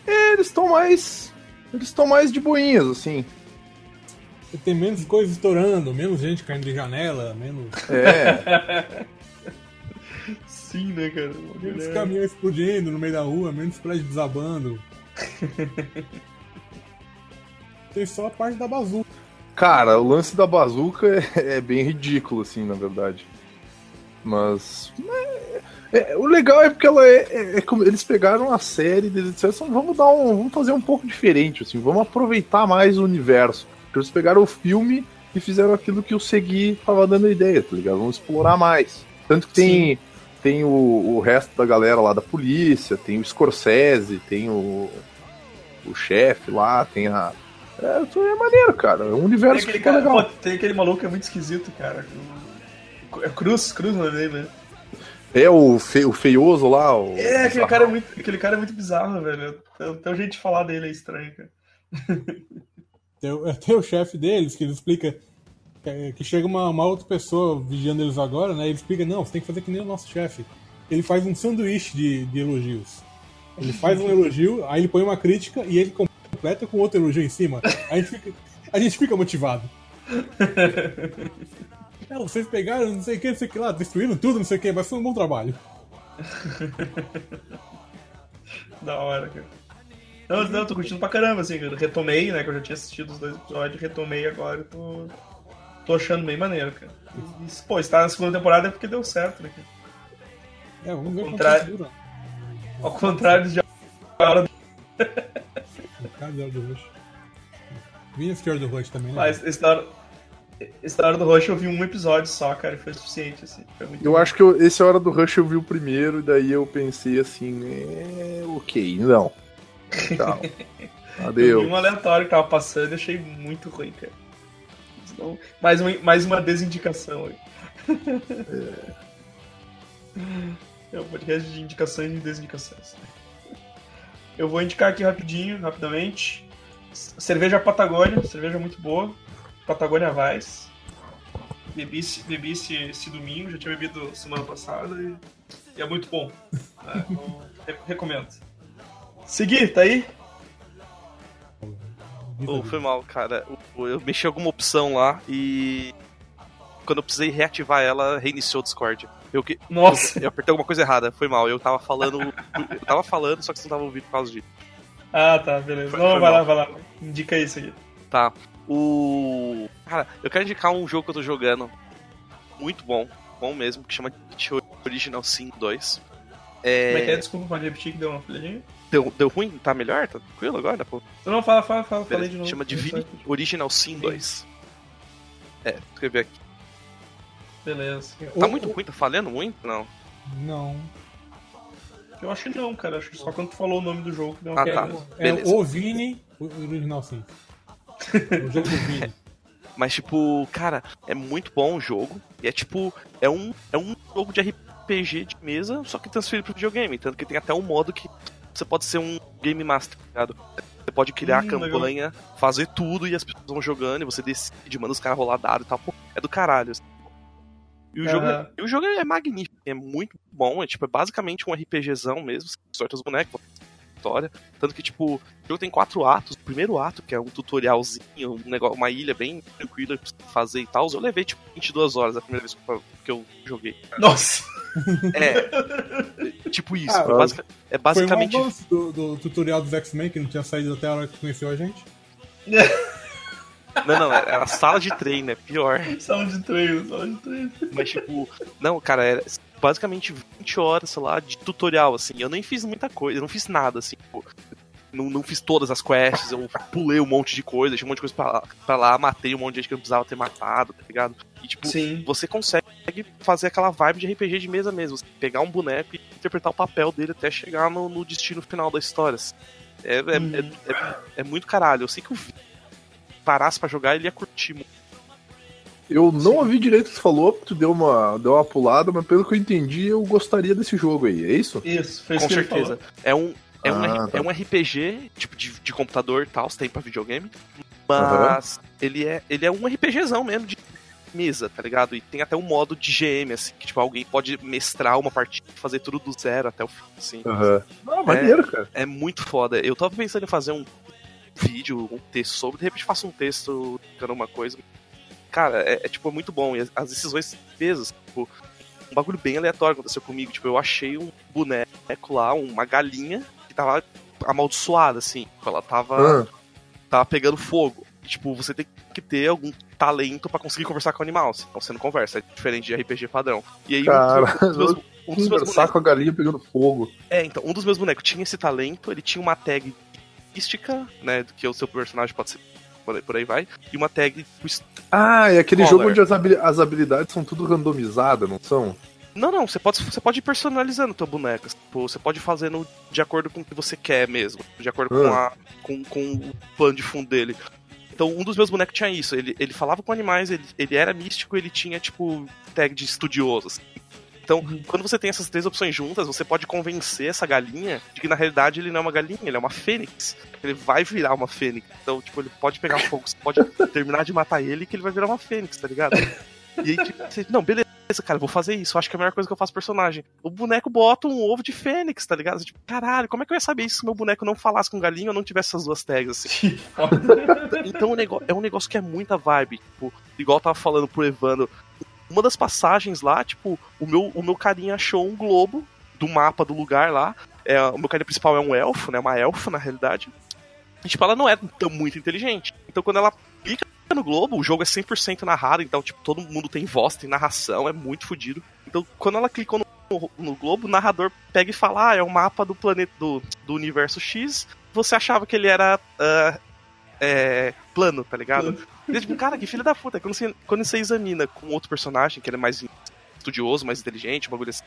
S2: é, eles estão mais. Eles estão mais de boinhas, assim.
S3: Tem menos coisas estourando, menos gente caindo de janela, menos,
S2: É.
S1: Sim, né, cara?
S3: menos
S1: É.
S3: caminhão explodindo no meio da rua, menos prédio desabando. Tem só a parte da bazuca.
S2: Cara, o lance da bazuca é, é bem ridículo, assim, na verdade. Mas. é, é, o legal é porque ela é, é- é como eles pegaram a série e disseram assim, vamos dar um. Vamos fazer um pouco diferente, assim, vamos aproveitar mais o universo. Porque eles pegaram o filme e fizeram aquilo que o Segui tava dando ideia, tá ligado? Vamos explorar mais. Tanto que tem, tem o, o resto da galera lá da polícia, tem o Scorsese, tem o, o chefe lá, tem a. É, é maneiro, cara. É um
S1: Tem
S2: universo
S1: aquele,
S2: que
S1: cara,
S2: legal.
S1: pô, tem aquele maluco que é muito esquisito, cara. É Cruz, Cruz o nome dele, né?
S2: É o, fe, o feioso lá. O...
S1: É, aquele cara é muito, aquele cara é muito bizarro, velho. Até o jeito de falar dele é estranho, cara.
S3: Tem, o- tem o chefe deles que ele explica que, que chega uma, uma outra pessoa vigiando eles agora, né? Ele explica, não, você tem que fazer que nem o nosso chefe. Ele faz um sanduíche de, de elogios. Ele faz um elogio, aí ele põe uma crítica e ele completa com outro elogio em cima. A gente fica, a gente fica motivado. Não, vocês pegaram, não sei o que, não sei o que lá, destruíram tudo, não sei o que, mas foi um bom trabalho.
S1: Da hora, cara. Não, não, tô curtindo pra caramba, assim, cara. Retomei, né? Que eu já tinha assistido os dois episódios, retomei agora e tô. Tô achando bem maneiro, cara. E, e, pô, estar na segunda temporada é porque deu certo, né, cara?
S3: É, vamos ver dura.
S1: Ao contrário de
S3: Cara de Hora do Rush. Vim assistir Hora do Rush também, né?
S1: mas esse da hora, esse da hora do Rush eu vi um episódio só, cara, e foi suficiente, assim. Foi muito
S2: Eu acho que eu, esse Hora do Rush eu vi o primeiro, e daí eu pensei assim, é, ok, não. Tchau.
S1: Eu vi
S2: Adeus.
S1: um aleatório que tava passando e achei muito ruim, cara. Então, mais, uma, mais uma desindicação aí. É um podcast de indicações e desindicações. Eu vou indicar aqui rapidinho, rapidamente. Cerveja Patagônia, cerveja muito boa. Patagônia Vice. Bebi, bebi esse, esse domingo, já tinha bebido semana passada e, e é muito bom. né? Então, re- recomendo. Segui, tá aí?
S4: Ô, foi mal, cara. Eu mexi alguma opção lá e. Quando eu precisei reativar ela, reiniciou o Discord. Eu, que-
S1: Nossa!
S4: eu apertei alguma coisa errada, foi mal. Eu tava falando. Eu tava falando, só que você não tava ouvindo por causa disso.
S1: Ah, tá, beleza.
S4: Foi-
S1: Não,
S4: foi
S1: vai lá,
S4: mal.
S1: vai lá. Indica isso aqui.
S4: Tá. O. Cara, eu quero indicar um jogo que eu tô jogando. Muito bom. Bom mesmo, que chama Original Sin 2. É...
S1: Como é que é? Desculpa, pode repetir que deu uma falhadinha.
S4: Deu, deu ruim? Tá melhor? Tá tranquilo agora? Pô?
S1: Não, fala, fala, fala, falei de novo.
S4: Chama Divine Original Sin 2. É, escrever aqui.
S1: Beleza.
S4: Tá muito ruim? Tá falhando muito? Não.
S3: Não.
S1: Eu acho que não, cara. Acho que só quando tu falou o nome do jogo que deu uma
S4: Ah, tá.
S1: queda.
S3: É
S4: Beleza.
S3: o Vini, o original sim. O jogo do Vini.
S4: Mas, tipo, cara, é muito bom o jogo. E é tipo, é um, é um jogo de RPG de mesa, só que transferido pro videogame. Tanto que tem até um modo que você pode ser um Game Master, tá ligado? Você pode criar a
S1: Hum,
S4: campanha, fazer tudo e as pessoas vão jogando e você decide, manda os caras rolar dado e tal. Pô, é do caralho. assim. E o, jogo,
S1: Aham.
S4: e o jogo é magnífico, é muito bom, é tipo, é basicamente um RPGzão mesmo, você sorte os bonecos, história. Tanto que, tipo, o jogo tem quatro atos. O primeiro ato, que é um tutorialzinho, um negócio, uma ilha bem tranquila pra você fazer e tal, eu levei, tipo, 22 horas a primeira vez que eu- joguei.
S1: Nossa!
S4: É. tipo isso.
S3: Ah,
S4: foi basica- é basicamente.
S3: Foi um do, do tutorial dos X-Men que não tinha saído até a hora que conheceu a gente.
S4: Não, não, era sala de treino, é pior.
S1: Sala de treino, sala de treino.
S4: Mas, tipo, não, cara, era basicamente 20 horas, sei lá, de tutorial, assim. Eu nem fiz muita coisa, eu não fiz nada, assim, tipo. Não, não fiz todas as quests, eu pulei um monte de coisa, deixei um monte de coisa pra lá, pra lá, matei um monte de gente que eu não precisava ter matado, tá ligado? E, tipo,
S1: Sim.
S4: você consegue fazer aquela vibe de RPG de mesa mesmo. Você pegar um boneco e interpretar o papel dele até chegar no, no destino final da história. assim. É, é, é, é- é muito caralho. Eu sei que o parasse pra jogar, ele ia curtir muito.
S2: Eu não ouvi direito o que tu falou, porque tu deu uma, deu uma pulada, mas pelo que eu entendi, eu gostaria desse jogo aí, é isso?
S1: Isso, isso
S4: Com
S1: que ele
S4: certeza.
S1: falou.
S4: É um, é, um,
S2: Ah,
S4: R-
S2: tá.
S4: é um RPG, tipo, de, de computador e tal, você tem pra videogame. Mas ele, é, ele é um RPGzão mesmo de mesa, tá ligado? E tem até um modo de GM, assim, que tipo, alguém pode mestrar uma partida e fazer tudo do zero até o fim, assim.
S2: Aham. Ah, maneiro, cara.
S4: É muito foda. Eu tava pensando em fazer um vídeo, um texto sobre, de repente faço um texto explicando uma coisa. Cara, é, é, tipo, é muito bom. E as, as decisões pesas, tipo, um bagulho bem aleatório aconteceu comigo. Tipo, eu achei um boneco lá, uma galinha, que tava amaldiçoada, assim. Ela tava,
S2: Ah,
S4: tava pegando fogo. E, tipo, você tem que ter algum talento pra conseguir conversar com o animal, senão você não conversa. É diferente de RPG padrão. E aí, um
S2: Cara,
S4: dos meus, um dos meus
S2: conversar
S4: bonecos
S2: com a galinha pegando fogo.
S4: é, então, um dos meus bonecos tinha esse talento, ele tinha uma tag mística, né, que o seu personagem pode ser, por aí, vai, e uma tag...
S2: Ah, é aquele jogo onde as habilidades são tudo randomizadas, não são?
S4: Não, não, você pode, você pode ir personalizando tua boneca, tipo, você pode ir fazendo de acordo com o que você quer mesmo, de acordo com,
S2: Ah.
S4: a, com, com o plano de fundo dele. Então, um dos meus bonecos tinha isso, ele, ele falava com animais, ele, ele era místico, ele tinha, tipo, tag de estudioso, assim. Então, quando você tem essas três opções juntas, você pode convencer essa galinha de que na realidade ele não é uma galinha, ele é uma fênix. Ele vai virar uma fênix. Então, tipo, ele pode pegar fogo, você pode terminar de matar ele que ele vai virar uma fênix, tá ligado? E aí, tipo, você, não, beleza, cara, vou fazer isso. Eu acho que é a melhor coisa que eu faço personagem. O boneco bota um ovo de fênix, tá ligado? Tipo, caralho, como é que eu ia saber isso se meu boneco não falasse com galinha ou não tivesse essas duas tags, assim? Então negócio, é um negócio que é muita vibe. Tipo, igual eu tava falando pro Evandro. Uma das passagens lá, tipo, o meu, o meu carinha achou um globo do mapa do lugar lá. É, o meu carinha principal é um elfo, né? Uma elfa, na realidade. E, tipo, ela não é tão muito inteligente. Então quando ela clica no globo, o jogo é 100% narrado, então, tipo, todo mundo tem voz, tem narração, é muito fodido. Então, quando ela clicou no, no, no globo, o narrador pega e fala, ah, é o mapa do planeta, do, do universo X. Você achava que ele era ah, é, plano, tá ligado? E, tipo, cara, que filho da puta. Quando você, quando você examina com outro personagem, que ele é mais estudioso, mais inteligente, um bagulho assim,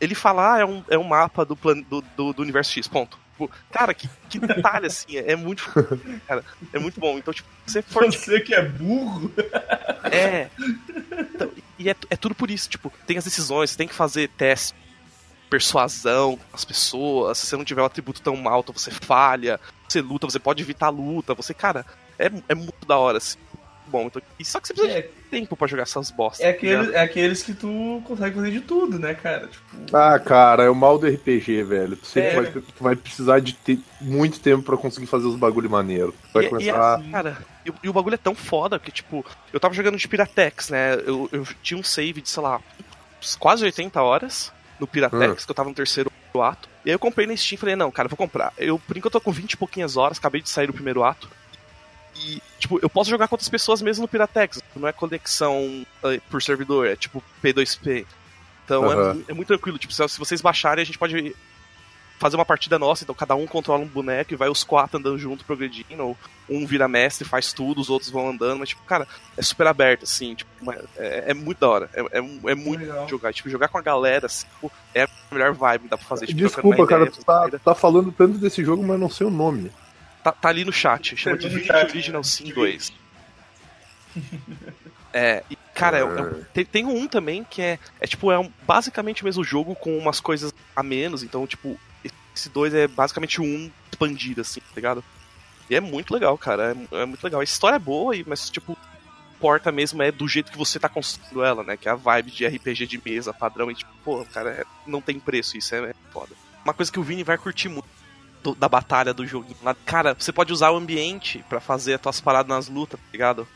S4: ele fala, ah, é um, é um mapa do, plan, do, do, do universo X, ponto. Tipo, cara, que, que detalhe, assim, é, é muito. Cara, é muito bom. Então, tipo, você for.
S1: Você que é burro.
S4: É. Então, e é, é tudo por isso, tipo, tem as decisões, você tem que fazer teste, persuasão as pessoas, se você não tiver um atributo tão alto, você falha, você luta, você pode evitar a luta, você, cara, é, é muito da hora, assim. Bom, então, e só que você precisa
S1: É,
S4: de tempo pra jogar essas bostas.
S1: é,
S4: tá
S1: aquele, é aqueles que tu consegue fazer de tudo, né, cara? Tipo,
S2: Ah, cara, é o mal do RPG, velho. Tu sempre
S1: É.
S2: vai, tu vai precisar de ter muito tempo pra conseguir fazer os bagulho maneiro. Tu vai
S4: E- e,
S2: começar.
S4: cara, e, o- e o bagulho é tão foda que, tipo, eu tava jogando de Piratex, né? Eu, eu tinha um save de, sei lá, quase 80 horas no Piratex, que eu tava no terceiro ato. E aí eu comprei na Steam e falei, não, cara, eu vou comprar. Eu, por enquanto, eu tô com 20 e pouquinhas horas, acabei de sair do primeiro ato. E, tipo, eu posso jogar com outras pessoas mesmo no Piratex. Não é conexão eh, por servidor, é tipo P2P. Então é
S2: Aham.
S4: mu- é, muito tranquilo. Tipo, se, se vocês baixarem, a gente pode fazer uma partida nossa, então cada um controla um boneco e vai os quatro andando junto, progredindo, ou um vira mestre, faz tudo, os outros vão andando, mas tipo, cara, é super aberto, assim, tipo, é, é muito da hora, é, é, é muito
S1: Legal.
S4: jogar, tipo, jogar com a galera, assim, tipo, é a melhor vibe que dá pra fazer, tipo,
S2: Desculpa, cara,
S4: uma
S2: tu
S4: ideia,
S2: tá, tá falando tanto desse jogo, mas não sei o nome.
S4: Tá, tá ali no chat, chama Divinity
S1: chat.
S4: Original Sin 2. É, e, cara, é é um- tem, tem um também que é, é tipo, é um- basicamente o mesmo jogo com umas coisas a menos, então, tipo, esse 2 é basicamente um expandido, assim, tá ligado? E é muito legal, cara, é, é muito legal. A história é boa, e- mas, tipo, porta mesmo é do jeito que você tá construindo ela, né? Que é a vibe de RPG de mesa padrão, e tipo, pô, cara, é- não tem preço isso, é, é foda. Uma coisa que o Vini vai curtir muito do- da batalha do joguinho. Cara, você pode usar o ambiente pra fazer as tuas paradas nas lutas, tá ligado?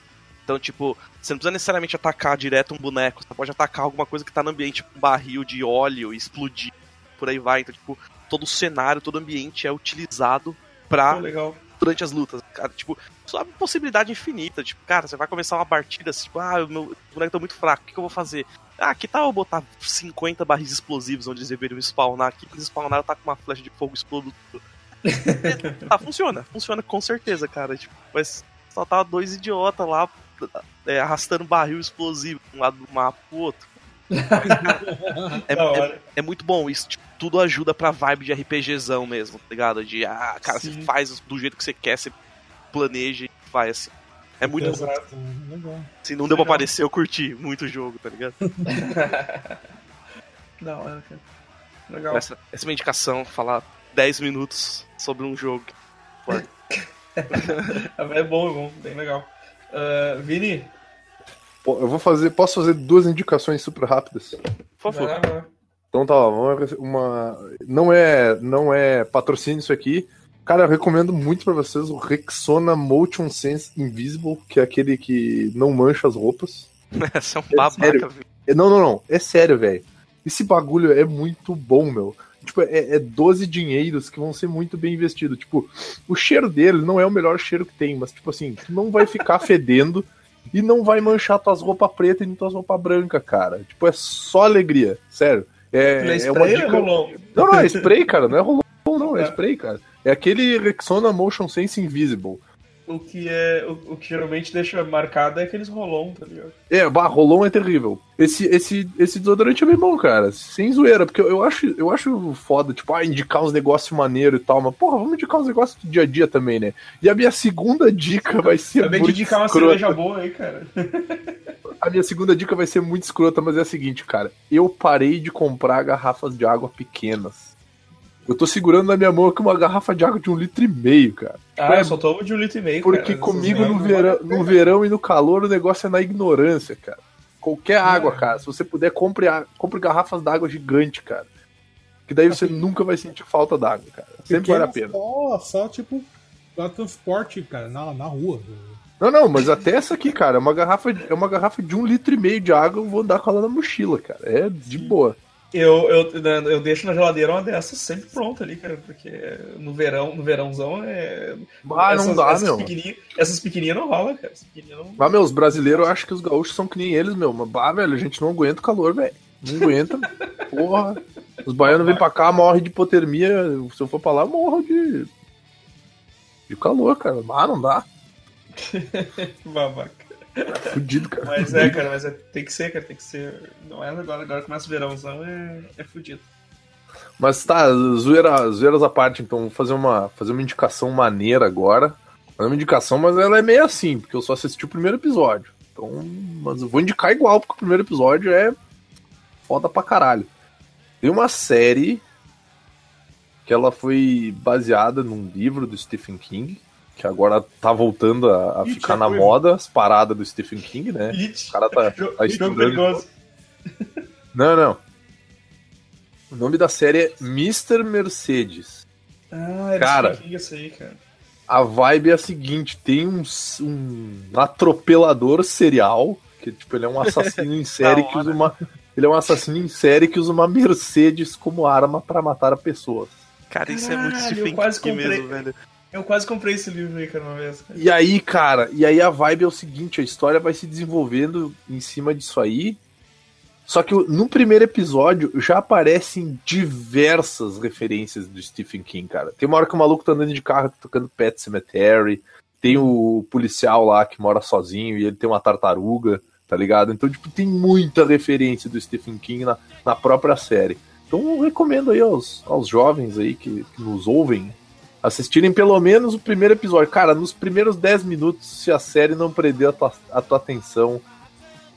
S4: Então, tipo, você não precisa necessariamente atacar direto um boneco, você pode atacar alguma coisa que tá no ambiente, tipo um barril de óleo e explodir, por aí vai. Então, tipo, todo o cenário, todo o ambiente é utilizado pra
S1: pô, legal.
S4: durante as lutas. Cara, tipo, só uma possibilidade infinita. Tipo, cara, você vai começar uma partida, assim, tipo, ah, o meu boneco tá muito fraco, o que, que eu vou fazer? Ah, que tal eu botar 50 barris explosivos onde eles deveriam spawnar? Aqui que eles spawnaram tá com uma flecha de fogo explodindo tudo. Ah, funciona, funciona com certeza, cara. Tipo, mas só tava dois idiotas lá é, arrastando barril explosivo de um lado do mapa pro outro. é, é- é muito bom isso. Tipo, tudo ajuda pra vibe de RPGzão mesmo, tá ligado? De, ah, cara, você
S1: Sim.
S4: faz do jeito que você quer, você planeja e faz assim. É muito bom.
S1: Exato.
S3: Legal.
S4: Se não deu pra aparecer, eu curti muito o jogo, tá ligado?
S1: Da hora, cara. Legal.
S4: Essa, essa é uma indicação, falar 10 minutos sobre um jogo.
S1: É bom, é bom, bem legal. Ah, Vini,
S2: Pô, Eu vou fazer. Posso fazer duas indicações super rápidas?
S4: Por favor.
S1: vai lá, vai lá.
S2: Então tá, vamos uma. Não é, não é patrocínio isso aqui. Cara, eu recomendo muito pra vocês o Rexona Motion Sense Invisible, que é aquele que não mancha as roupas.
S4: Essa é um
S2: É
S4: babaca,
S2: sério.
S4: velho.
S2: É, Não, não, não. É sério, velho. Esse bagulho é muito bom, meu. Tipo, é, é 12 dinheiros que vão ser muito bem investidos. Tipo, o cheiro dele não é o melhor cheiro que tem, mas, tipo assim, tu não vai ficar fedendo e não vai manchar tuas roupas pretas e tuas roupas brancas, cara. Tipo, é só alegria. Sério. É,
S1: é
S2: é uma dica...
S1: rolão?
S2: Não, não, é spray, cara. Não é rolão, não. É
S1: É.
S2: spray, cara. É aquele Rexona Motion Sense Invisible.
S1: O que, é, o, o que geralmente deixa marcado é aqueles rolão, tá ligado?
S2: É, bah, Rolon é terrível. Esse, esse, esse desodorante é bem bom, cara. Sem zoeira, porque eu, eu acho, eu acho foda, tipo, ah, indicar uns negócios maneiros e tal, mas, porra, vamos indicar uns negócios do dia a dia também, né? E a minha segunda dica vai ser
S1: Acabei de
S2: muito
S1: indicar uma
S2: escrota.
S1: cerveja boa aí, cara.
S2: A minha segunda dica vai ser muito escrota, mas é a seguinte, cara. Eu parei de comprar garrafas de água pequenas. Eu tô segurando na minha mão aqui uma garrafa de água de um litro e meio, cara.
S1: Ah, eu só tomo de um litro e meio,
S2: Porque
S1: cara.
S2: comigo no verão, no verão e no calor o negócio é na ignorância, cara. Qualquer água,
S1: É.
S2: cara. Se você puder, compre, compre garrafas d'água gigante, cara. Que daí você nunca vai sentir falta d'água, cara. Sempre vale a
S3: Pequeno
S2: pena.
S3: Só, só, tipo, pra transporte, cara, na, na rua.
S2: Não, não, mas até essa aqui, cara, é uma garrafa, é uma garrafa de um litro e meio de água, eu vou andar com ela na mochila, cara. É de boa.
S1: Eu, eu, eu deixo na geladeira uma dessas sempre pronta ali, cara, porque no verão, no verãozão é.
S2: Ah, não dá,
S1: essas
S2: meu.
S1: Pequenininhas, essas pequenininhas não rolam, cara. Essas não...
S2: Mas, meu, os brasileiros acham que os gaúchos são que nem eles, meu. Mas, bah, velho, a gente não aguenta o calor, velho. Não aguenta. Porra. Os baianos vêm pra cá, morrem de hipotermia. Se eu for pra lá, eu morro de. de calor, cara. Ah, não dá.
S1: Babaca.
S2: Fudido, cara.
S1: Mas é, cara, mas é, tem que ser, cara, tem que ser. Não é agora, agora começa o verãozão, é, é fudido.
S2: Mas tá, zoeira, zoeiras à parte, então vou fazer uma, fazer uma indicação maneira agora. Fazer uma indicação, mas ela é meio assim, porque eu só assisti o primeiro episódio. Então, mas eu vou indicar igual, porque o primeiro episódio é foda pra caralho. Tem uma série que ela foi baseada num livro do Stephen King, que agora tá voltando a, a ficar
S1: tinha
S2: na
S1: coisa.
S2: moda, as paradas do Stephen King, né?
S1: It,
S2: O cara tá,
S1: jogo,
S2: tá estudando. Não, não. O nome da série é Mr. Mercedes.
S1: Ah, era
S2: Cara.
S1: Stephen King aí, cara.
S2: A vibe é a seguinte: tem um, um atropelador serial, que tipo, ele é um assassino em série que usa uma. Ele é um assassino em série que usa uma Mercedes como arma pra matar pessoas.
S4: Cara, isso é muito
S1: Caralho,
S4: Stephen King mesmo, velho.
S1: Eu quase comprei esse livro aí, cara, uma vez.
S2: E aí, cara, e aí a vibe é o seguinte: a história vai se desenvolvendo em cima disso aí. Só que no primeiro episódio já aparecem diversas referências do Stephen King, cara. Tem uma hora que o maluco tá andando de carro tocando Pet Cemetery. Tem o policial lá que mora sozinho e ele tem uma tartaruga, tá ligado? Então, tipo, tem muita referência do Stephen King na, na própria série. Então recomendo aí aos, aos jovens aí que, que nos ouvem assistirem pelo menos o primeiro episódio. Cara, nos primeiros 10 minutos, se a série não prender a tua, a tua atenção,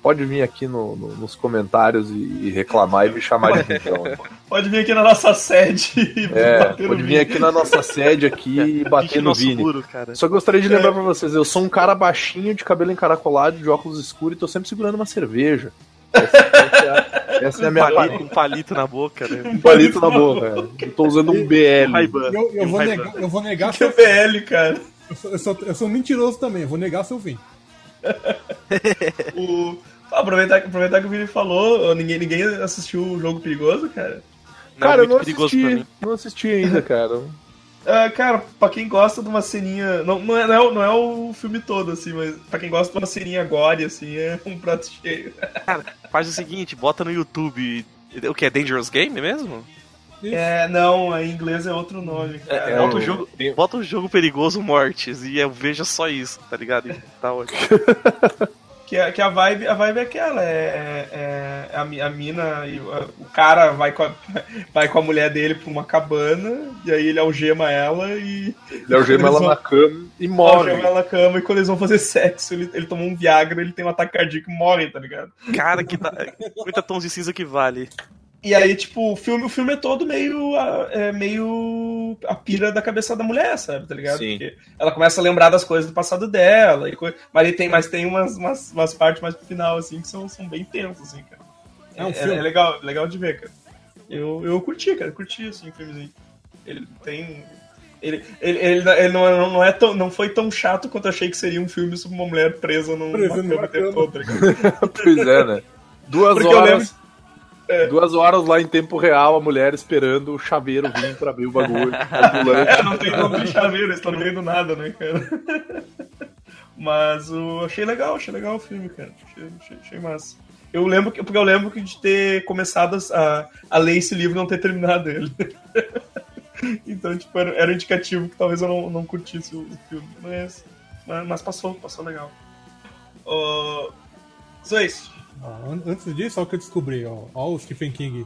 S2: pode vir aqui no- no- nos comentários e, e reclamar e me chamar de atenção.
S1: Pode vir aqui na nossa sede e
S2: É,
S1: bater no
S2: pode vir
S1: vídeo.
S2: aqui na nossa sede aqui e bater no Vini.
S4: muro, cara.
S2: Só gostaria de lembrar pra vocês, eu sou um cara baixinho, de cabelo encaracolado, de óculos escuros e tô sempre segurando uma cerveja. Essa, essa é a- essa é a minha
S4: palito,
S2: paleta.
S4: um palito na boca, né?
S2: Um palito na boca. cara. Eu tô usando um BL.
S3: Eu, eu,
S4: Um
S3: vou, negar, eu vou negar
S1: Que é
S3: seu
S1: PL, cara.
S3: eu sou, eu, sou, eu sou mentiroso também, eu vou negar seu fim.
S1: O... Aproveitar, aproveitar que o Vini falou, ninguém, ninguém assistiu o Jogo Perigoso, cara.
S4: Não,
S2: Cara, eu
S4: muito
S2: não
S4: perigoso pra
S2: assisti,
S4: mim.
S2: não assisti ainda, cara.
S1: Ah, cara, pra quem gosta de uma ceninha. Não, não, é, não, é, o- não é o filme todo, assim, mas pra quem gosta de uma ceninha gore, assim, é um prato cheio.
S4: Cara, faz o seguinte, bota no YouTube. O que é Dangerous Game mesmo?
S1: É, não, em inglês é outro nome, cara.
S2: É,
S4: bota, o jogo, bota o jogo perigoso mortes e eu veja só isso, tá ligado? E tá ótimo.
S1: Que, a- que a, vibe, a vibe é aquela, é, é- é a, a mina e o, a- o cara vai com, a, vai com a mulher dele pra uma cabana, e aí ele algema ela e.
S2: Ele algema ela na cama e morre.
S1: Algema ela na cama e quando eles vão fazer sexo, ele, ele toma um Viagra, ele tem um ataque cardíaco e morre, tá ligado?
S4: Cara, que tá. 50 tons de cinza que vale.
S1: E aí, tipo, o filme, o filme é todo meio. a- É meio. a pira da cabeça da mulher, sabe? Tá ligado?
S2: Sim.
S1: Porque ela começa a lembrar das coisas do passado dela. E coi- mas tem, mas tem umas, umas, umas partes mais pro final, assim, que são, são bem tensas, assim, cara.
S3: É um
S1: é,
S3: filme.
S1: é legal, legal de ver, cara. Eu, eu curti, cara, curti, assim, o filmezinho. Ele tem. Ele, ele, ele, ele não, é- não, é tão, não foi tão chato quanto eu achei que seria um filme sobre uma mulher presa numa
S3: Presa
S1: cama
S3: numa
S1: o tempo
S3: cama.
S1: todo, tá ligado?
S2: Pois é, né? Duas
S1: Porque
S2: horas.
S1: É.
S2: Duas horas lá em tempo real, a mulher esperando o chaveiro vir pra abrir o bagulho.
S1: É, não tem não tem chaveiro, eles estão no meio do nada, né, cara? Mas eu achei legal, achei legal o filme, cara. Achei, achei, achei massa. Eu lembro que, porque eu lembro que de ter começado a, a ler esse livro e não ter terminado ele. então, tipo, era, era um indicativo que talvez eu não, não curtisse o, filme. Mas, mas, passou, passou legal. Uh, Zois,
S3: Ó, an- antes disso, olha o que eu descobri. Ó, ó o Stephen King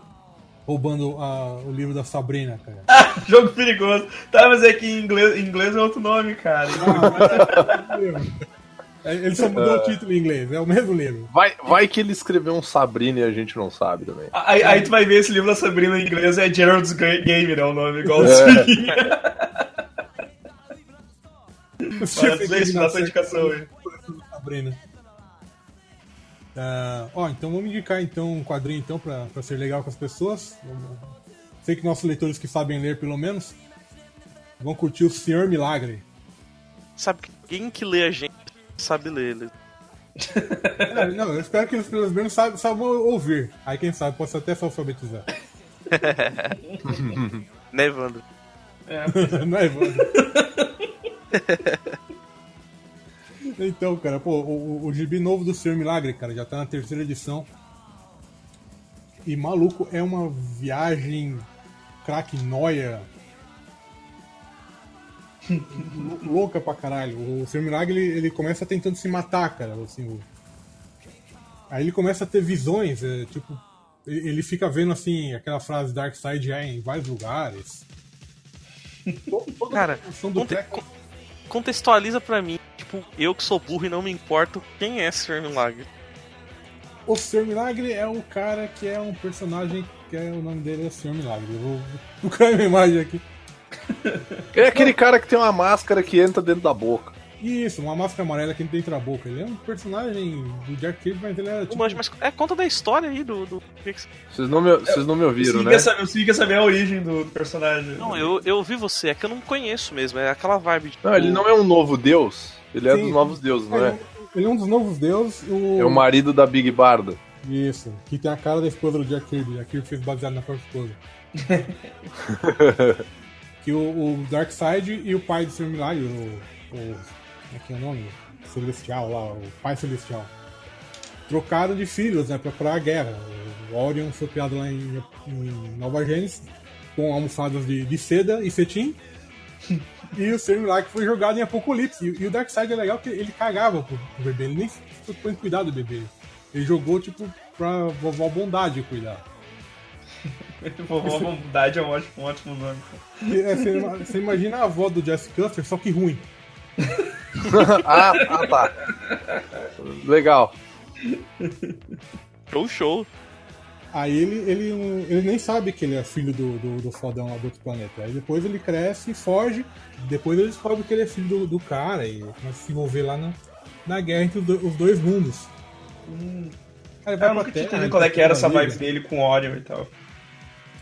S3: roubando a- o livro da Sabrina, cara.
S1: jogo perigoso. Tá, mas é que em inglês, em inglês é outro nome, cara.
S3: É, Ele só mudou o título em inglês, é o mesmo livro.
S2: Vai, vai que ele escreveu um Sabrina e a gente não sabe também.
S1: Aí, aí tu vai ver esse livro da Sabrina em inglês, é Gerald's Ga- Game, né? O nome, igual
S2: É.
S3: O
S1: Stephen King
S3: nasceu
S1: indicação aí.
S3: da Sabrina. Ah, ó, então vamos indicar então um quadrinho então pra, pra ser legal com as pessoas. Sei que nossos leitores que sabem ler pelo menos vão curtir o Senhor Milagre.
S4: Sabe, quem que lê a gente sabe ler. né?
S3: É, não, eu espero que eles pelo menos saibam, saibam ouvir. Aí quem sabe possa até se alfabetizar.
S4: Né, Evandro?
S3: Não é, Evandro? Então, cara, pô, o, o, o gibi novo do Senhor Milagre, cara, já tá na terceira edição. E maluco, é uma viagem craque noia. lou- louca pra caralho. O Senhor Milagre, ele, ele começa tentando se matar, cara, assim. o- Aí ele começa a ter visões, é, tipo, ele fica vendo assim, aquela frase Dark Side é em vários lugares. To- toda
S4: Cara,
S3: a do treco-
S4: contextualiza pra mim. Tipo, eu que sou burro e não me importo quem é Sr. Milagre.
S3: O Senhor Milagre é o cara que é um personagem que é, o nome dele é Senhor Milagre. Eu vou procurar uma imagem aqui.
S2: É aquele cara que tem uma máscara que entra dentro da boca.
S3: Isso, uma máscara amarela que dentro da boca. Ele é um personagem do Jack Kirby, mas ele é
S4: Não
S3: tipo.
S4: manjo, mas é conta da história aí do. do...
S2: Vocês não me, vocês não me ouviram,
S1: Você
S2: né?
S1: quer saber, você quer saber a origem do, do personagem.
S4: Não, eu, eu ouvi você, é que eu não conheço mesmo, é aquela vibe de.
S2: Não, ele não é um novo deus. Ele é
S3: Sim.
S2: dos novos deuses, não é?
S3: é, ele é um dos novos deuses. O...
S2: É o marido da Big Barda.
S3: Isso, que tem a cara da esposa do Jack Kirby. Jack Kirby fez baseado na própria esposa. que o, o Darkseid e o pai do Senhor Milagre, o, o. Como é que é o nome? Celestial lá, o pai celestial. Trocaram de filhos, né, pra, pra guerra. O Orion foi criado lá em, em Nova Gênesis, com almofadas de, de seda e cetim. E o Milagre foi jogado em Apocalipse. E, e o Darkseid é legal que ele cagava pro, pro bebê, ele nem em cuidar do bebê. Ele jogou, tipo, pra vovó Bondade cuidar.
S1: Vovó Bondade é um ótimo, um ótimo nome.
S3: É, você imagina a avó do Jesse Custer, só que ruim.
S2: ah, ah, tá. Legal.
S4: Show, show.
S3: Aí ele, ele, ele nem sabe que ele é filho do, do, do fodão lá do outro planeta. Aí depois ele cresce e foge. Depois ele descobre que ele é filho do, do cara e começa a se envolver lá na, na guerra entre os, do- os dois mundos. Aí
S1: Eu nunca tinha entendido qual é que era essa vibe
S3: vibe
S1: dele com o Orion e tal.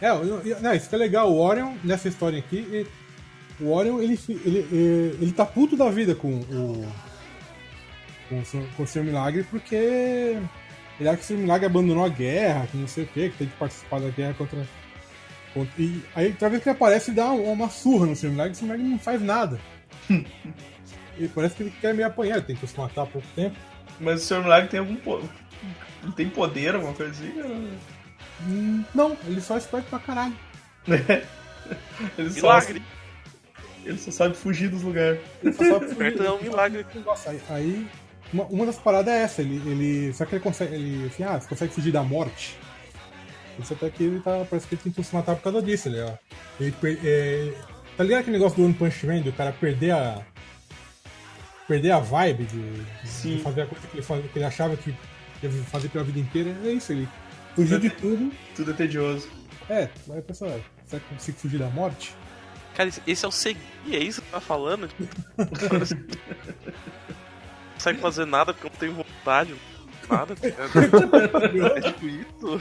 S3: É, eu- eu- não, isso que é legal. O Orion, nessa história aqui, ele- o Orion, ele, ele, ele, ele tá puto da vida com o. com o, Senhor- com o Senhor Milagre, porque ele acha que o Senhor Milagre abandonou a guerra, que não sei o que, que tem que participar da guerra contra. E aí, toda vez que ele aparece, ele dá uma, uma surra no Stormlag, e o Stormlag não faz nada. e parece que ele quer me apanhar, ele tentou se matar há pouco tempo.
S1: Mas o Sr. Milagre tem algum po... Ele tem poder, alguma coisa assim?
S3: Hum, não, ele só é esperto pra caralho.
S1: Ele só,
S4: Milagre.
S1: Ele só sabe fugir dos lugares.
S3: Ele só sabe
S4: Esperto é um milagre.
S3: Nossa, aí, aí uma, uma das paradas é essa, ele, ele. Só que ele consegue. Ele, assim, ah, você consegue fugir da morte. Isso até que ele tá. Parece que ele tentou se matar por causa disso, ele, ó. Ele, per- é, tá ligado aquele negócio do One Punch Man, do cara perder a. Perder a vibe de, de fazer a coisa que ele, faz, que ele achava que ia fazer pela vida inteira. É isso, ele fugiu de tudo.
S1: Tudo é tedioso.
S3: É, vai pensar, será que eu consigo fugir da morte?
S4: Cara, esse- é o segui, é isso que tá falando? Não consegue fazer nada porque não tem vontade. Nada, tá? É tipo isso.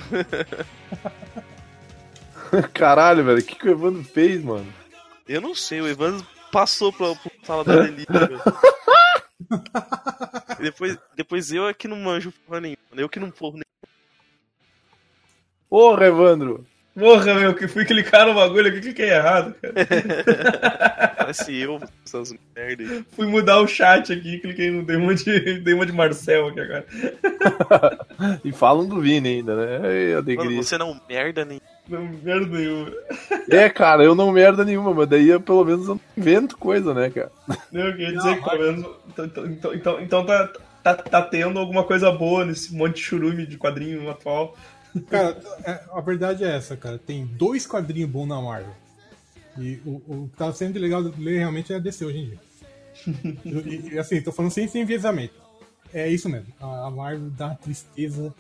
S2: Caralho, velho, o que, que o Evandro fez, mano?
S4: Eu não sei, o Evandro passou pra, pra sala da delícia. depois, depois eu é que não manjo porra nenhuma. Eu que não porra nenhuma.
S2: Porra, Evandro!
S1: Porra, meu, que fui clicar no bagulho aqui, cliquei errado, cara.
S4: Parece eu, essas merda aí.
S1: Fui mudar o chat aqui, cliquei no dei uma de, dei uma de Marcel aqui agora.
S2: E falam do Vini ainda, né? Ei,
S4: Mano,
S2: alegria.
S4: você não merda nem.
S1: Não, merda nenhuma.
S2: É, cara, eu não merda nenhuma, mas daí eu, pelo menos eu não invento coisa, né, cara?
S1: Não, eu queria dizer que pelo menos. Então, então, então, então tá, tá, tá tendo alguma coisa boa nesse monte de churume de quadrinho atual.
S3: Cara, é- a verdade é essa, cara. Tem dois quadrinhos bons na Marvel. E o, o que tá sendo legal de ler realmente é a DC hoje em dia. e, e, assim, tô falando sem, sem enviesamento. É isso mesmo. A, a Marvel dá uma tristeza.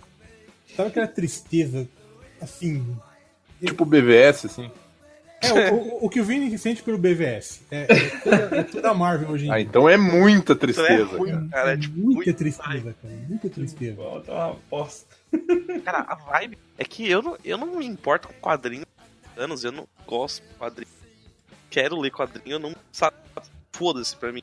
S3: Sabe aquela tristeza, assim.
S2: Tipo BVS, assim.
S3: É, o, o, o que o Vini sente pelo BVS. É, é, toda, é toda a Marvel hoje em
S2: Ah,
S3: dia.
S2: então é muita
S4: Isso é
S2: tristeza,
S4: ruim,
S2: cara.
S4: cara. É tipo
S3: muita
S4: muito
S3: tristeza, cara. Muita tristeza.
S1: Volta uma bosta.
S4: Cara, a vibe é que eu não, eu não me importo com quadrinhos há anos, eu não gosto de quadrinho. Quero ler quadrinho, eu não sabe. Foda-se pra mim.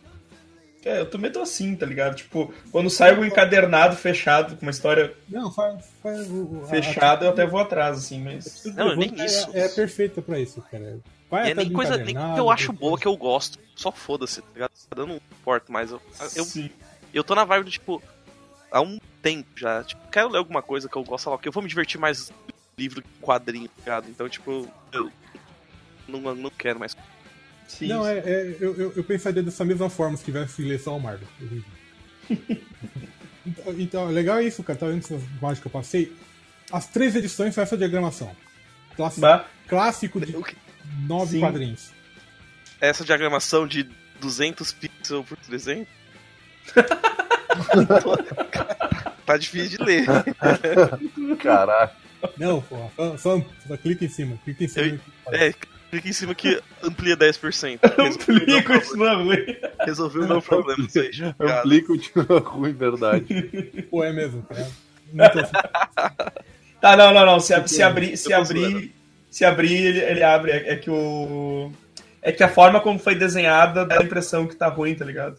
S1: É, eu também tô assim, tá ligado? Tipo, quando sai um encadernado fechado, com uma história
S3: Não, faz. faz
S1: fechada, eu até vou atrás, assim, mas.
S3: a-
S4: Não, nem
S3: é,
S4: isso.
S3: É, perfeita pra isso, cara. Vai
S4: é nem coisa nem que eu acho boa que eu gosto. Só foda-se, tá ligado? Eu não importo mais. Eu, eu, eu tô na vibe do tipo. Há um tempo já. Tipo, quero ler alguma coisa que eu gosto, sei lá, que eu vou me divertir mais livro que quadrinho, tá ligado? Então, tipo, eu não, não quero mais.
S1: Sim.
S3: Não, é, é- eu, eu, eu pensaria dessa mesma forma se tivesse ler só o Marvel. então, então, legal é isso, cara. Tá vendo essas imagens que eu passei? As três edições são essa diagramação. Classi-
S1: Bah,
S3: Clássico de nove
S1: Sim.
S3: quadrinhos.
S4: Essa diagramação de 200 pixels por 300? tá difícil de ler.
S2: Caralho.
S3: Não, porra, só, só, só clica em cima. Clica em cima.
S4: É, clica em cima que amplia 10%.
S1: Aplico isso na rua.
S4: Resolveu o meu problema, isso aí. Obrigado.
S2: Amplia e continua ruim, verdade.
S3: Pô, é mesmo, cara. Não tô-
S1: Tá, não, não, não. Se, a- se abrir, se
S4: Eu
S1: abrir, se abrir, ele, ele abre. É, é que o. É que a forma como foi desenhada dá a impressão que tá ruim, tá ligado?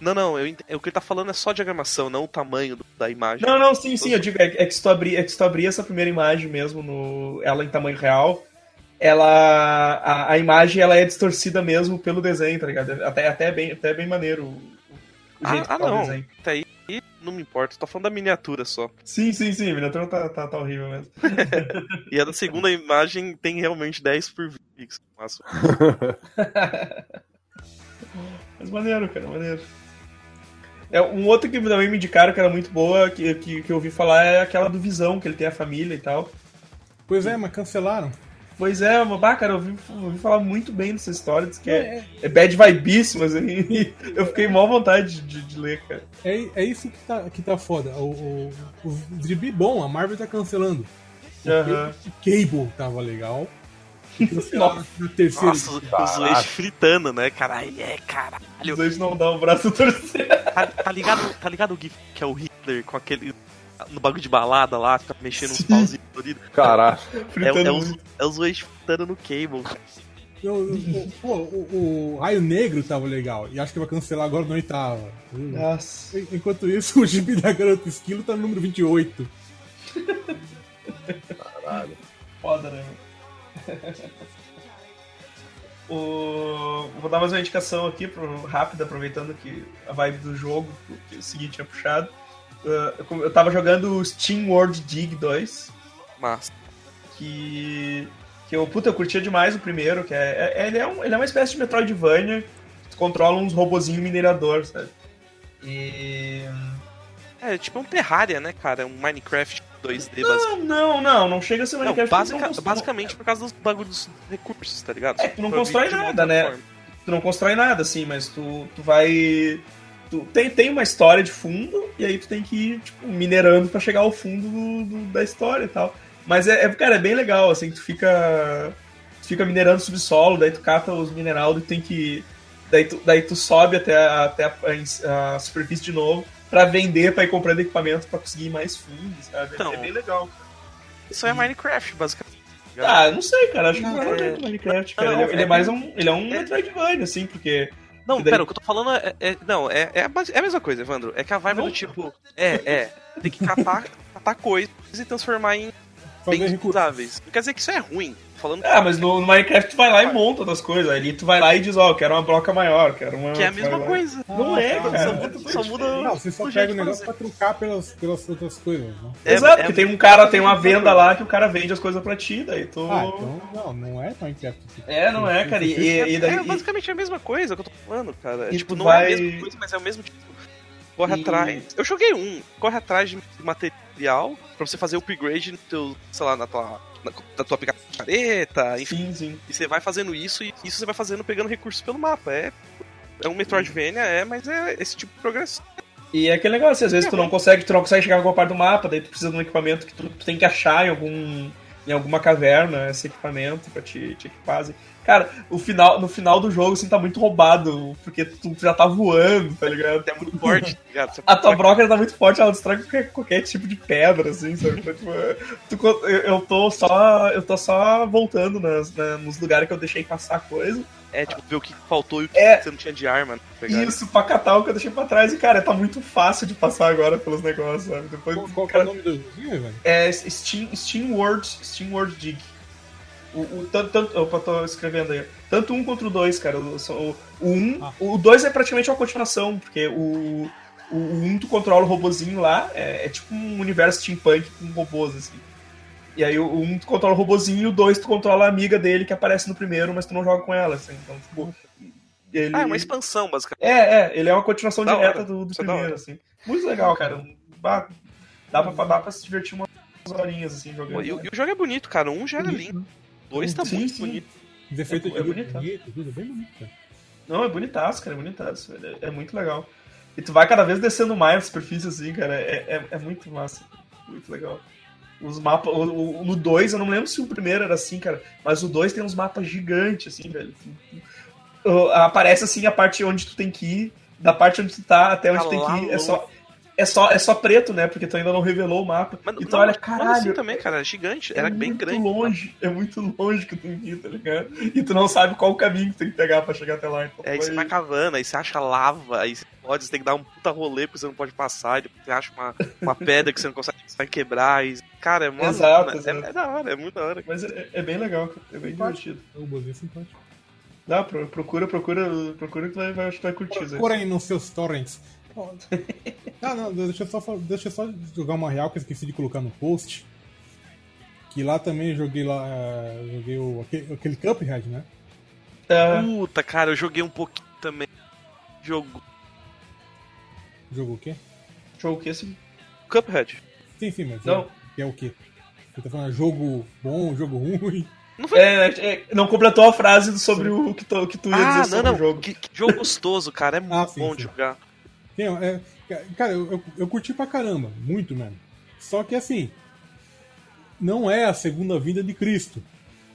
S4: Não, não, eu ent... o que ele tá falando é só diagramação, não o tamanho do- da imagem.
S1: Não, não, sim, sim, eu digo, é, é que se tu abrir, é que se tu abrir essa primeira imagem mesmo, no, ela em tamanho real, ela. A, a imagem ela é distorcida mesmo pelo desenho, tá ligado? Até, até, bem, até bem maneiro o, o
S4: Ah,
S1: jeito
S4: ah,
S1: que tá o
S4: não.
S1: desenho.
S4: Até aí não me importa, tô falando da miniatura só.
S1: Sim, sim, sim, a miniatura tá, tá, tá horrível mesmo.
S4: E a da segunda imagem tem realmente 10 por 20 pixels. Nossa.
S1: Mas maneiro, cara, maneiro. É, um outro que também me indicaram que era muito boa, que, que, que eu ouvi falar, é aquela do Visão, que ele tem a família e tal.
S3: Pois é, mas cancelaram.
S1: Pois é, mas, bah, cara, eu ouvi, ouvi falar muito bem dessa história, diz que é, é bad vibíssimo, assim, eu fiquei mal vontade de, de ler, cara.
S3: É, é isso que tá, que tá foda. O, o, o Dribi bom, a Marvel tá cancelando. O Cable tava legal.
S4: Nossa, os
S2: Caraca.
S4: eixos fritando, né? Caralho, é, caralho.
S1: Os dois não dão o braço a torcer.
S4: Tá, tá ligado, tá ligado o GIF que é o Hitler com aquele. No bagulho de balada lá, fica mexendo uns pauzinhos coloridos?
S2: Caralho.
S4: É, é, os, é os eixos fritando no cable. cara.
S3: O, o, pô, o, o Raio Negro tava legal. E acho que vai cancelar agora no oitava.
S1: Nossa.
S3: Enquanto isso, o gibi da Garota Esquilo tá no número 28.
S1: Foda, né? O... Vou dar mais uma indicação aqui, pro... rápida, aproveitando que a vibe do jogo, que o seguinte tinha puxado. Uh, eu- tava jogando o Steam World Dig 2,
S4: Mas.
S1: que. Que eu, puta, eu curtia demais o primeiro, que é. é- ele, é um- ele é uma espécie de Metroidvania, tu controla uns robozinhos minerador, sabe? E.
S4: É, tipo um Terraria, né, cara? Um Minecraft 2D basicamente.
S1: Não, não, não, não chega a ser
S4: Não,
S1: Minecraft.
S4: basica-
S1: não cons-
S4: basicamente por causa dos bagulhos dos recursos, tá ligado?
S1: É, tu não constrói nada, né?
S4: forma.
S1: tu não constrói nada, assim, mas tu, tu vai. Tu tem, tem uma história de fundo, e aí tu tem que ir, tipo, minerando pra chegar ao fundo do- do- da história e tal. Mas é, é, cara, é bem legal, assim, tu fica. Tu fica minerando subsolo, daí tu cata os minerais e tem que. Daí tu, daí tu sobe até, a, até a, a superfície de novo pra vender, pra ir comprando equipamento pra conseguir ir mais fundo, sabe?
S4: Então,
S1: é bem legal.
S4: Isso é Minecraft, basicamente.
S1: Ah, não sei, cara. Acho que
S3: Não,
S1: é
S4: é-
S1: muito Minecraft, cara.
S4: não,
S1: ele, é, ele é
S4: é-
S1: mais um. Ele é um
S4: é-
S1: Metroidvania, assim, porque.
S4: Não,
S1: daí-
S4: pera, o que eu tô falando é. é- não, é, é, é a mesma coisa, Evandro. É que a vibe
S1: Não.
S4: do tipo. É, é. Tem que catar, catar coisas e transformar em
S3: Recursos.
S4: usáveis. Não quer dizer que isso é ruim. Falando
S1: Ah, mas no, no Minecraft tu vai lá e monta outras coisas. Ali tu vai lá e diz, ó, eu quero uma bloca maior, quero uma.
S4: que é a mesma coisa.
S1: Não é,
S3: Ah,
S1: cara.
S4: só
S1: é
S4: muda- só.
S3: Não, você só pega o negócio pra trocar pelas, pelas outras coisas, né?
S4: É-
S1: Exato,
S4: é-
S1: porque tem um cara, tem uma venda lá que o cara vende as coisas pra ti, daí tu.
S3: Ah, então não, não é Minecraft.
S1: É, não é, cara. E, e, daí.
S4: É basicamente a mesma coisa que eu tô falando, cara.
S1: E
S4: tipo, não é
S1: vai-
S4: a mesma coisa, mas é o mesmo tipo. Corre
S1: E-
S4: atrás. Eu joguei um, corre atrás de material pra você fazer upgrade no teu, sei lá, na tua. Na, tua picareta, enfim.
S1: Sim, sim.
S4: E você vai fazendo isso e isso você vai fazendo pegando recursos pelo mapa. É, é um Metroidvania, é, mas é esse tipo de progresso.
S1: E é aquele negócio, às vezes tu não consegue, tu não consegue chegar em alguma parte do mapa, daí tu precisa de um equipamento que tu, tu tem que achar em algum. em alguma caverna esse equipamento pra te, te equipar. Cara, o final, no final do jogo, assim, tá muito roubado, porque tu já tá voando, tá ligado?
S4: É muito forte, tá ligado? Você
S1: A tua broca tá muito forte, ela destrói qualquer, qualquer tipo de pedra, assim, sabe? Então, tipo, é, tu eu, tô só. Eu tô só voltando nas, na- nos lugares que eu deixei passar coisa.
S4: É, tipo, ver o que faltou e o que
S1: É.
S4: você não tinha de arma. né, pegar.
S1: Isso, pra catar o que eu deixei pra trás. E, cara, tá muito fácil de passar agora pelos negócios, sabe? Depois,
S3: Qual, qual que é
S1: cara,
S3: o nome do joguinho, velho?
S1: É Steam, Steam World, Steam World Dig. O, o, tanto, tanto, opa, tô escrevendo aí. Tanto um quanto o dois, cara. O, o, o um,
S3: Ah.
S1: o dois é praticamente uma continuação, porque o, o um tu controla o robozinho lá, é, é tipo um universo steampunk com robôs, assim. E aí o um tu controla o robozinho e o dois tu controla a amiga dele que aparece no primeiro, mas tu não joga com ela, assim. Então, tipo. Ele...
S4: Ah, é uma expansão, basicamente.
S1: É, é, ele é uma continuação
S4: Da
S1: direta
S4: hora.
S1: do, do
S4: é
S1: primeiro, assim. Muito legal, cara. Dá pra, dá pra se divertir umas horinhas, assim, jogando.
S4: E, o- e o jogo é bonito, cara. Um já era lindo. Dois tá
S1: Sim,
S4: muito
S1: sim.
S4: bonito.
S3: Os efeitos
S1: É-
S3: de
S1: é bonito,
S3: bonito, tudo bem bonito, cara.
S1: Não, é bonitaço, cara, é bonitaço. velho. É, é muito legal. E tu vai cada vez descendo mais a superfície, assim, cara. É, é, é muito massa. Muito legal. Os mapas. O, o- no 2, eu não lembro se o primeiro era assim, cara. Mas o 2 tem uns mapas gigantes, assim, velho. Uh, Aparece assim a parte onde tu tem que ir. Da parte onde tu tá até onde
S4: Tá
S1: tu tem que ir. É só, é, só, é só preto, né? Porque tu ainda não revelou o mapa.
S4: Mas,
S1: e tu
S4: não,
S1: olha,
S4: mas
S1: caralho.
S4: assim também, cara. É gigante. Era
S1: é
S4: bem
S1: muito
S4: grande.
S1: longe, é muito longe que tu tem que ir, tá ligado? E tu não sabe qual o caminho que tu tem que pegar pra chegar até lá. Então,
S4: É, aí você vai cavando, aí você acha lava, aí você pode, você tem que dar um puta rolê porque você não pode passar, depois você acha uma, uma pedra que você não consegue, você vai quebrar. E, cara, é mó
S1: Exato,
S4: é,
S1: exato.
S4: é da hora, é muito da hora.
S1: Mas é, é bem legal, cara. É bem divertido.
S3: O bozinho simpático.
S1: Dá, pro- procura, procura, procura que tu vai, vai, vai curtir.
S3: Procura aí nos seus torrents. Ah, não, deixa eu, só, deixa eu só jogar uma real que eu esqueci de colocar no post. Que lá também joguei lá. eh, Joguei o, aquele, aquele Cuphead, né?
S1: É,
S4: Puta, cara, eu joguei um pouquinho também. Jogo
S3: Jogo o quê?
S1: jogo que esse.
S4: Cuphead.
S3: Sim, sim, mas
S1: Não.
S3: é, que é o quê? Você tá falando jogo bom, jogo ruim?
S1: É, é, não completou a frase sobre o que tu, que tu ia
S4: Ah,
S1: dizer
S4: não,
S1: sobre
S4: não.
S1: o jogo.
S4: Que, que jogo gostoso, cara. É muito
S3: Ah, sim,
S4: bom
S3: sim.
S4: de jogar.
S3: Sim, é, cara, eu, eu, eu curti pra caramba, muito mesmo. Só que assim, não é a segunda vinda de Cristo,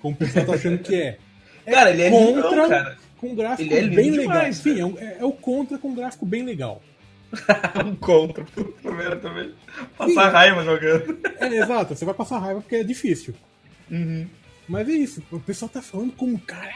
S3: como o pessoal tá achando que é.
S1: Cara, ele é
S3: contra-
S1: lindão, cara.
S3: Com um gráfico
S1: Ele é lindo
S3: bem legal.
S1: demais,
S3: Sim, é, um- é- é o contra com um gráfico bem legal.
S1: um contra. Primeiro também. Passar raiva jogando.
S3: É, exato, você vai passar raiva porque é difícil.
S1: Uhum.
S3: Mas é isso, o pessoal tá falando como caralho,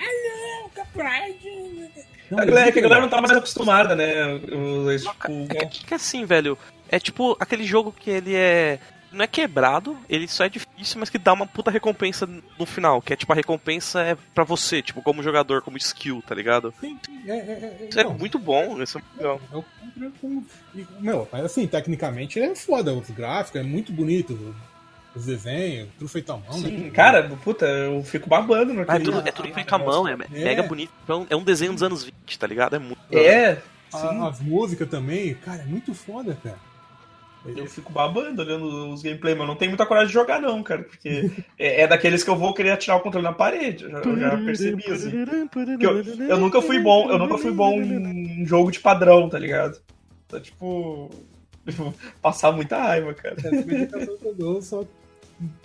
S3: Cuphead. Não,
S1: A galera, que a galera não tá mais acostumada, né? o-
S4: É
S1: tipo,
S4: que, que assim, velho, é tipo aquele jogo que ele é. não é quebrado, ele só é difícil, mas que dá uma puta recompensa no final, que é tipo a recompensa é pra você, tipo, como jogador, como skill, tá ligado?
S3: Sim, sim, é, é, é,
S4: Isso é muito bom, isso é muito legal.
S3: é o Contra com- e, Meu, mas assim, tecnicamente ele é foda, os gráficos, é muito bonito, os desenhos, tudo feito à mão,
S1: Sim,
S3: né?
S1: cara, puta, eu fico babando no
S4: Ah, é tudo, é tudo feito à mão, é, mega bonito. Então, é um desenho dos anos 20, tá ligado? É muito.
S1: É,
S3: A- as músicas também, cara, é muito foda, cara.
S1: Eu fico babando olhando os gameplay, mas não tenho muita coragem de jogar, não, cara. Porque é, é daqueles que eu vou querer atirar o controle na parede. Eu já, eu já percebi, assim. Eu, eu nunca fui bom, eu nunca fui bom em jogo de padrão, tá ligado? Então, tipo. Passar muita raiva, cara.
S3: Dou só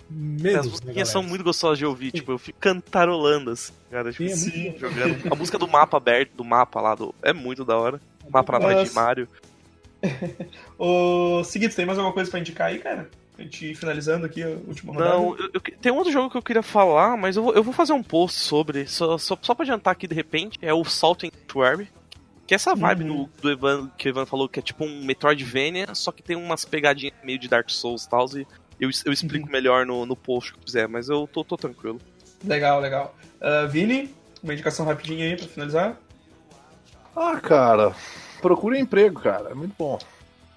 S3: medo.
S4: As
S3: né,
S4: musiquinhas são muito gostosas de ouvir, tipo, eu fico cantarolando, assim, cara. Tipo,
S3: Sim, é muito
S1: Sim.
S4: jogando. A música do mapa aberto, do mapa lá, do... é muito da hora. O mapa na frente de. Mario.
S1: Ô, seguinte, tem mais alguma coisa pra indicar aí, cara? Pra gente finalizando aqui a última rodada.
S4: Não, eu- eu- tem um outro jogo que eu queria falar, mas eu vou, eu vou fazer um post sobre, só, só, só pra adiantar aqui de repente, é o Salt and Sanctuary. Que é essa vibe
S1: Uhum.
S4: no- do Evan, que o Evan falou, que é tipo um Metroidvania, só que tem umas pegadinhas meio de Dark Souls e tal, e eu, eu explico melhor no, no post que eu fizer, mas eu tô, tô tranquilo.
S1: Legal, legal. Ah, Vini, uma indicação rapidinha aí pra finalizar.
S2: Ah, cara, procura emprego, cara. É muito bom.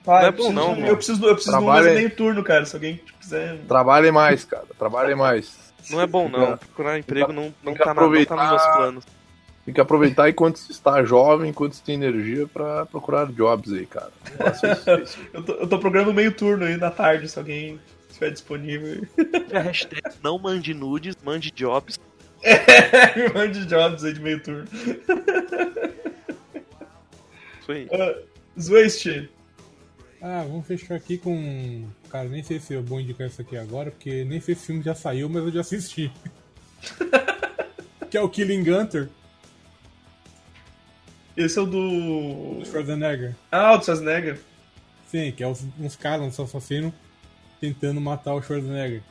S1: Ah,
S4: Não é bom não,
S1: de-
S4: mano.
S1: eu preciso, do- eu preciso de um meio turno, cara. Se alguém quiser.
S2: Trabalhe mais, cara. Trabalhe mais.
S4: Não é bom não, procurar emprego não, não, tá, na, não tá nos meus planos.
S2: Tem que aproveitar enquanto se está jovem, enquanto se tem energia pra procurar jobs aí, cara.
S1: Eu tô, eu tô programando meio turno aí na tarde, se alguém estiver disponível.
S4: A hashtag não mande nudes, mande jobs.
S1: Me mande jobs aí de meio turno.
S4: Isso aí.
S1: Uh, Zwist,
S3: Ah, vamos fechar aqui com. Cara, nem sei se é bom indicar isso aqui agora, porque nem sei se esse filme já saiu, mas eu já assisti. que é o Killing Gunter,
S1: esse é o do.
S3: do Schwarzenegger.
S1: Ah, o do Schwarzenegger.
S3: Sim, que é os- uns caras, uns assassinos, tentando matar o Schwarzenegger.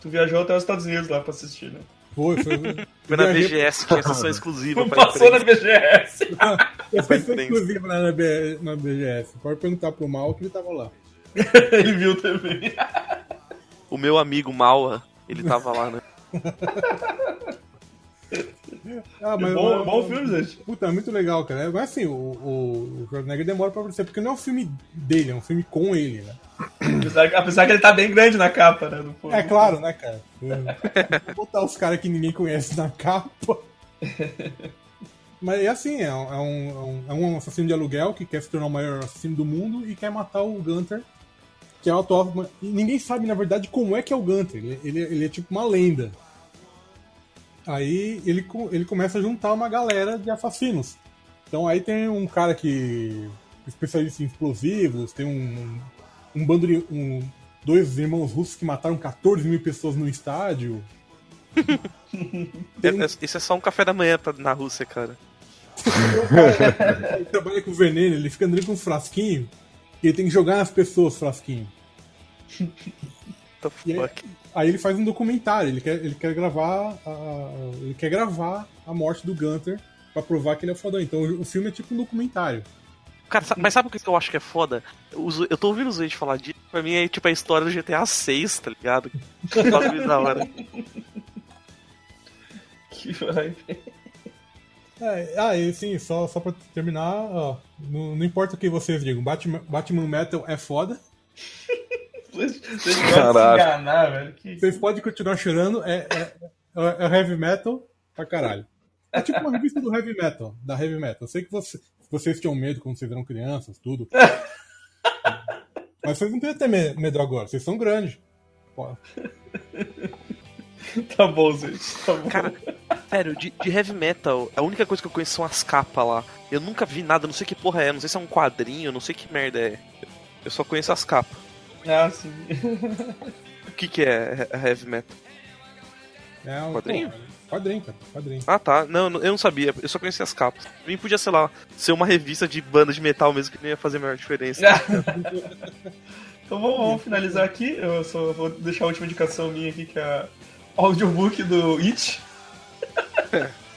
S1: Tu viajou até os Estados Unidos lá pra assistir, né?
S3: Foi, foi.
S4: Foi na BGS, tinha sessão exclusiva pra
S1: Passou na. BGS.
S4: Imprensa.
S3: exclusiva lá na, B- na BGS. Pode perguntar pro Mal que ele tava lá.
S1: Ele viu também.
S4: O meu amigo Maua, ele tava lá, né?
S3: Ah, mas
S1: bom, bom filme, gente.
S3: Puta, é muito legal, cara. Mas assim, o, o, o Schwarzenegger demora pra aparecer, porque não é um filme dele, é um filme com ele, né?
S1: Apesar, apesar que ele tá bem grande na capa, né?
S3: É claro, né, cara? Botar os caras que ninguém conhece na capa. Mas é assim, é um, é, um, é um assassino de aluguel que quer se tornar o maior assassino do mundo e quer matar o Gunter, que é o atual. E ninguém sabe, na verdade, como é que é o Gunter. Ele, ele, ele é tipo uma lenda. Aí ele, ele começa a juntar uma galera de assassinos. Então aí tem um cara que. especialista em explosivos, tem um, um bando de. Um, dois irmãos russos que mataram 14 mil pessoas no estádio.
S4: É- é- Isso é só um café da manhã pra- na Rússia, cara.
S3: Ele trabalha com veneno, ele fica andando com um frasquinho e ele tem que jogar nas pessoas frasquinho. Aí, aí ele faz um documentário, ele quer, ele quer gravar a, ele quer gravar a morte do Gunter pra provar que ele é o fodão. Então o filme é tipo um documentário.
S4: Cara, sa- mas sabe o que eu acho que é foda? Zo- Eu tô ouvindo os gente falar disso, pra mim é tipo a história do GTA 6, tá ligado? Que da hora.
S1: Que vai.
S3: É, ah, e sim, só, só pra terminar, ó, não, não importa o que vocês digam, Batman, Batman Metal é foda.
S1: Vocês
S2: Caralho.
S1: enganar, velho. Que...
S3: Vocês podem continuar chorando, é, é, é, é heavy metal pra caralho. É tipo uma revista do heavy metal, da heavy metal. Eu sei que você- vocês tinham medo quando vocês eram crianças, tudo. Mas vocês não precisam ter me- medo agora, vocês são grandes. Pô,
S1: Tá bom, gente. Tá bom.
S4: Cara, sério, de, de heavy metal, a única coisa que eu conheço são as capas lá. Eu nunca vi nada, não sei que porra é, não sei se é um quadrinho, não sei que merda é. Eu só conheço as capas.
S1: Ah, sim.
S4: O que que é he- heavy metal?
S3: É um
S4: Quadrinho?
S3: pô, quadrinho, cara, quadrinho.
S4: Ah tá, não, eu não sabia, eu só conhecia as capas. Pra mim podia, sei lá, ser uma revista de banda de metal mesmo que não ia fazer a maior diferença.
S1: Então vamos, vamos finalizar aqui. Eu só vou deixar a última indicação minha aqui, que é o audiobook do It.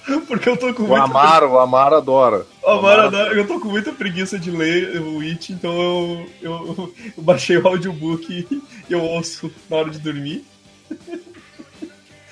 S1: Porque eu tô com
S2: O
S1: muita
S2: Amaro, o Amaro adora.
S1: Ó, mano, eu tô com muita preguiça de ler o It, então eu, eu, eu baixei o audiobook e eu ouço na hora de dormir.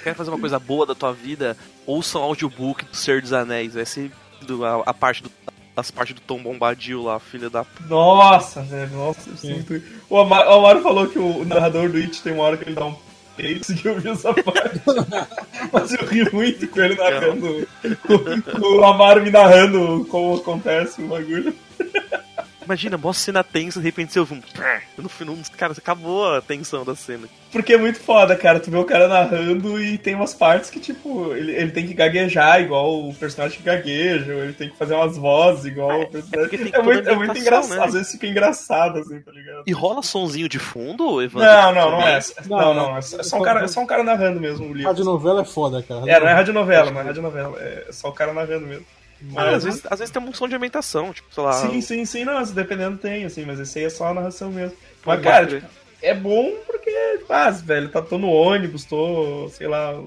S4: Quer fazer uma coisa boa da tua vida? Ouça um audiobook do Senhor dos Anéis. Vai ser do- a, a parte do, as partes do Tom Bombadil lá, filha da.
S1: Nossa, velho, nossa, eu sinto. O Amaro, o Amaro falou que o narrador do It tem uma hora que ele dá um peito que eu vi essa parte. Mas eu ri muito com ele narrando. Com, o Amaro me narrando como acontece o bagulho.
S4: Imagina, mó cena tensa, de repente você ouve um. No final, cara, acabou a tensão da cena.
S1: Porque é muito foda, cara. Tu vê o cara narrando e tem umas partes que, tipo, ele, ele tem que gaguejar igual o personagem que gagueja, ou ele tem que fazer umas vozes igual o
S4: porque
S1: personagem. É,
S4: toda
S1: muito, é muito engraçado.
S4: né?
S1: Às vezes fica engraçado, assim, tá ligado?
S4: E rola sonzinho de fundo, Evandro?
S1: Não, não, não é. Não,
S3: Não,
S1: não.
S3: não.
S1: É só um cara, é só um cara narrando mesmo o livro.
S3: Radionovela é foda, cara.
S1: É, não é radionovela, não é radionovela. É só o cara narrando mesmo.
S4: Ah, às, vezes, às vezes tem um som de ambientação, tipo, sei lá.
S1: Sim, sim, sim, não, dependendo tem, assim, mas esse aí é só a narração mesmo.
S4: Pode
S1: Mas, cara,
S4: crer.
S1: tipo, é bom porque, ah, velho, tá, tô no ônibus, tô, sei lá,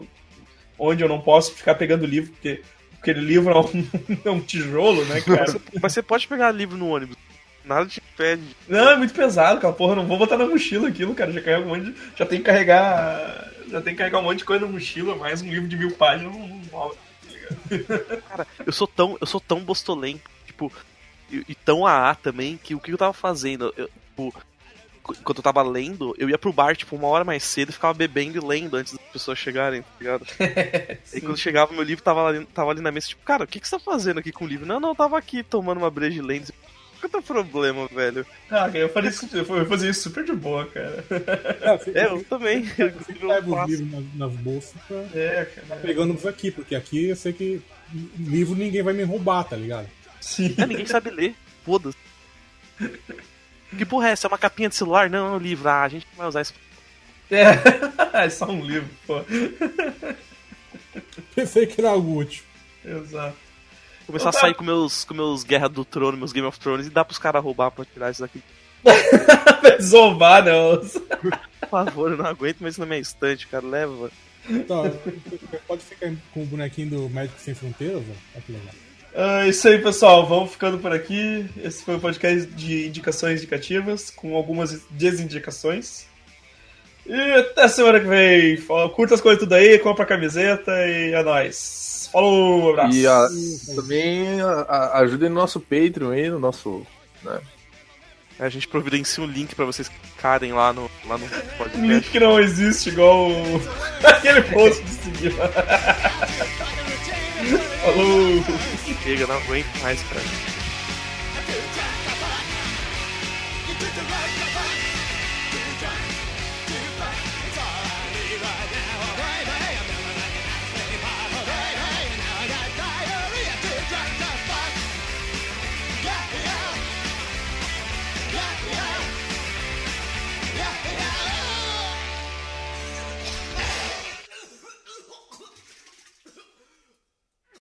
S1: onde eu não posso ficar pegando livro, porque aquele livro é um, é um tijolo, né, cara?
S4: Mas você pode pegar livro no ônibus. Nada te impede.
S1: Não, é muito pesado, aquela porra, não vou botar na mochila aquilo, cara, já carrega um monte de, já tem que carregar, já tem que carregar um monte de coisa na mochila, mais um livro de mil páginas, não, não rola.
S4: Cara, eu sou tão, eu sou tão bostolento, tipo, e, e tão AA também, que o que eu tava fazendo? Eu, tipo, qu- enquanto eu tava lendo, eu ia pro bar, tipo, uma hora mais cedo e ficava bebendo e lendo antes das pessoas chegarem, tá ligado? e quando chegava meu livro, tava ali, tava ali na mesa, tipo, cara, o que, que você tá fazendo aqui com o livro? Não, não, eu tava aqui tomando uma breja e lendo. Qual que é o problema, velho?
S1: Ah, cara, eu falei isso, eu fazia isso super de boa, cara.
S4: É, eu também. Eu,
S3: sempre levo os
S4: faço.
S3: livros nas, nas bolsas pra
S1: É, cara.
S3: pegando os aqui, porque aqui eu sei que livro ninguém vai me roubar, tá ligado?
S1: Sim.
S4: É, ninguém sabe ler. Foda-se. Que porra é essa? É uma capinha de celular? Não, é um livro. Ah, a gente não vai usar isso.
S1: É, é só um livro, pô.
S3: Pensei que era algo útil.
S1: Exato.
S4: Começar a
S1: Tá.
S4: sair com meus, com meus Guerra do Trono, meus Game of Thrones e dar pros caras roubar pra tirar isso daqui.
S1: Zombar, não.
S4: Por favor, eu não aguento mais isso na minha estante, cara. Leva.
S3: Então, pode ficar com o bonequinho do Médico Sem Fronteiras, ó. Olha que legal.
S1: Ah, isso aí, pessoal. Vamos ficando por aqui. Esse foi o podcast de indicações indicativas, com algumas desindicações. E até semana que vem. Curta as coisas tudo aí, compra a camiseta e é nóis. Falou, abraço.
S2: E a- também a- a- ajudem no nosso Patreon aí, no nosso. né?
S4: A gente providencia um link pra vocês clicarem lá no, lá no
S1: Um
S4: podcast.
S1: link que não existe, igual o- aquele post de seguir. Falou!
S4: Chega, não aguento mais, cara.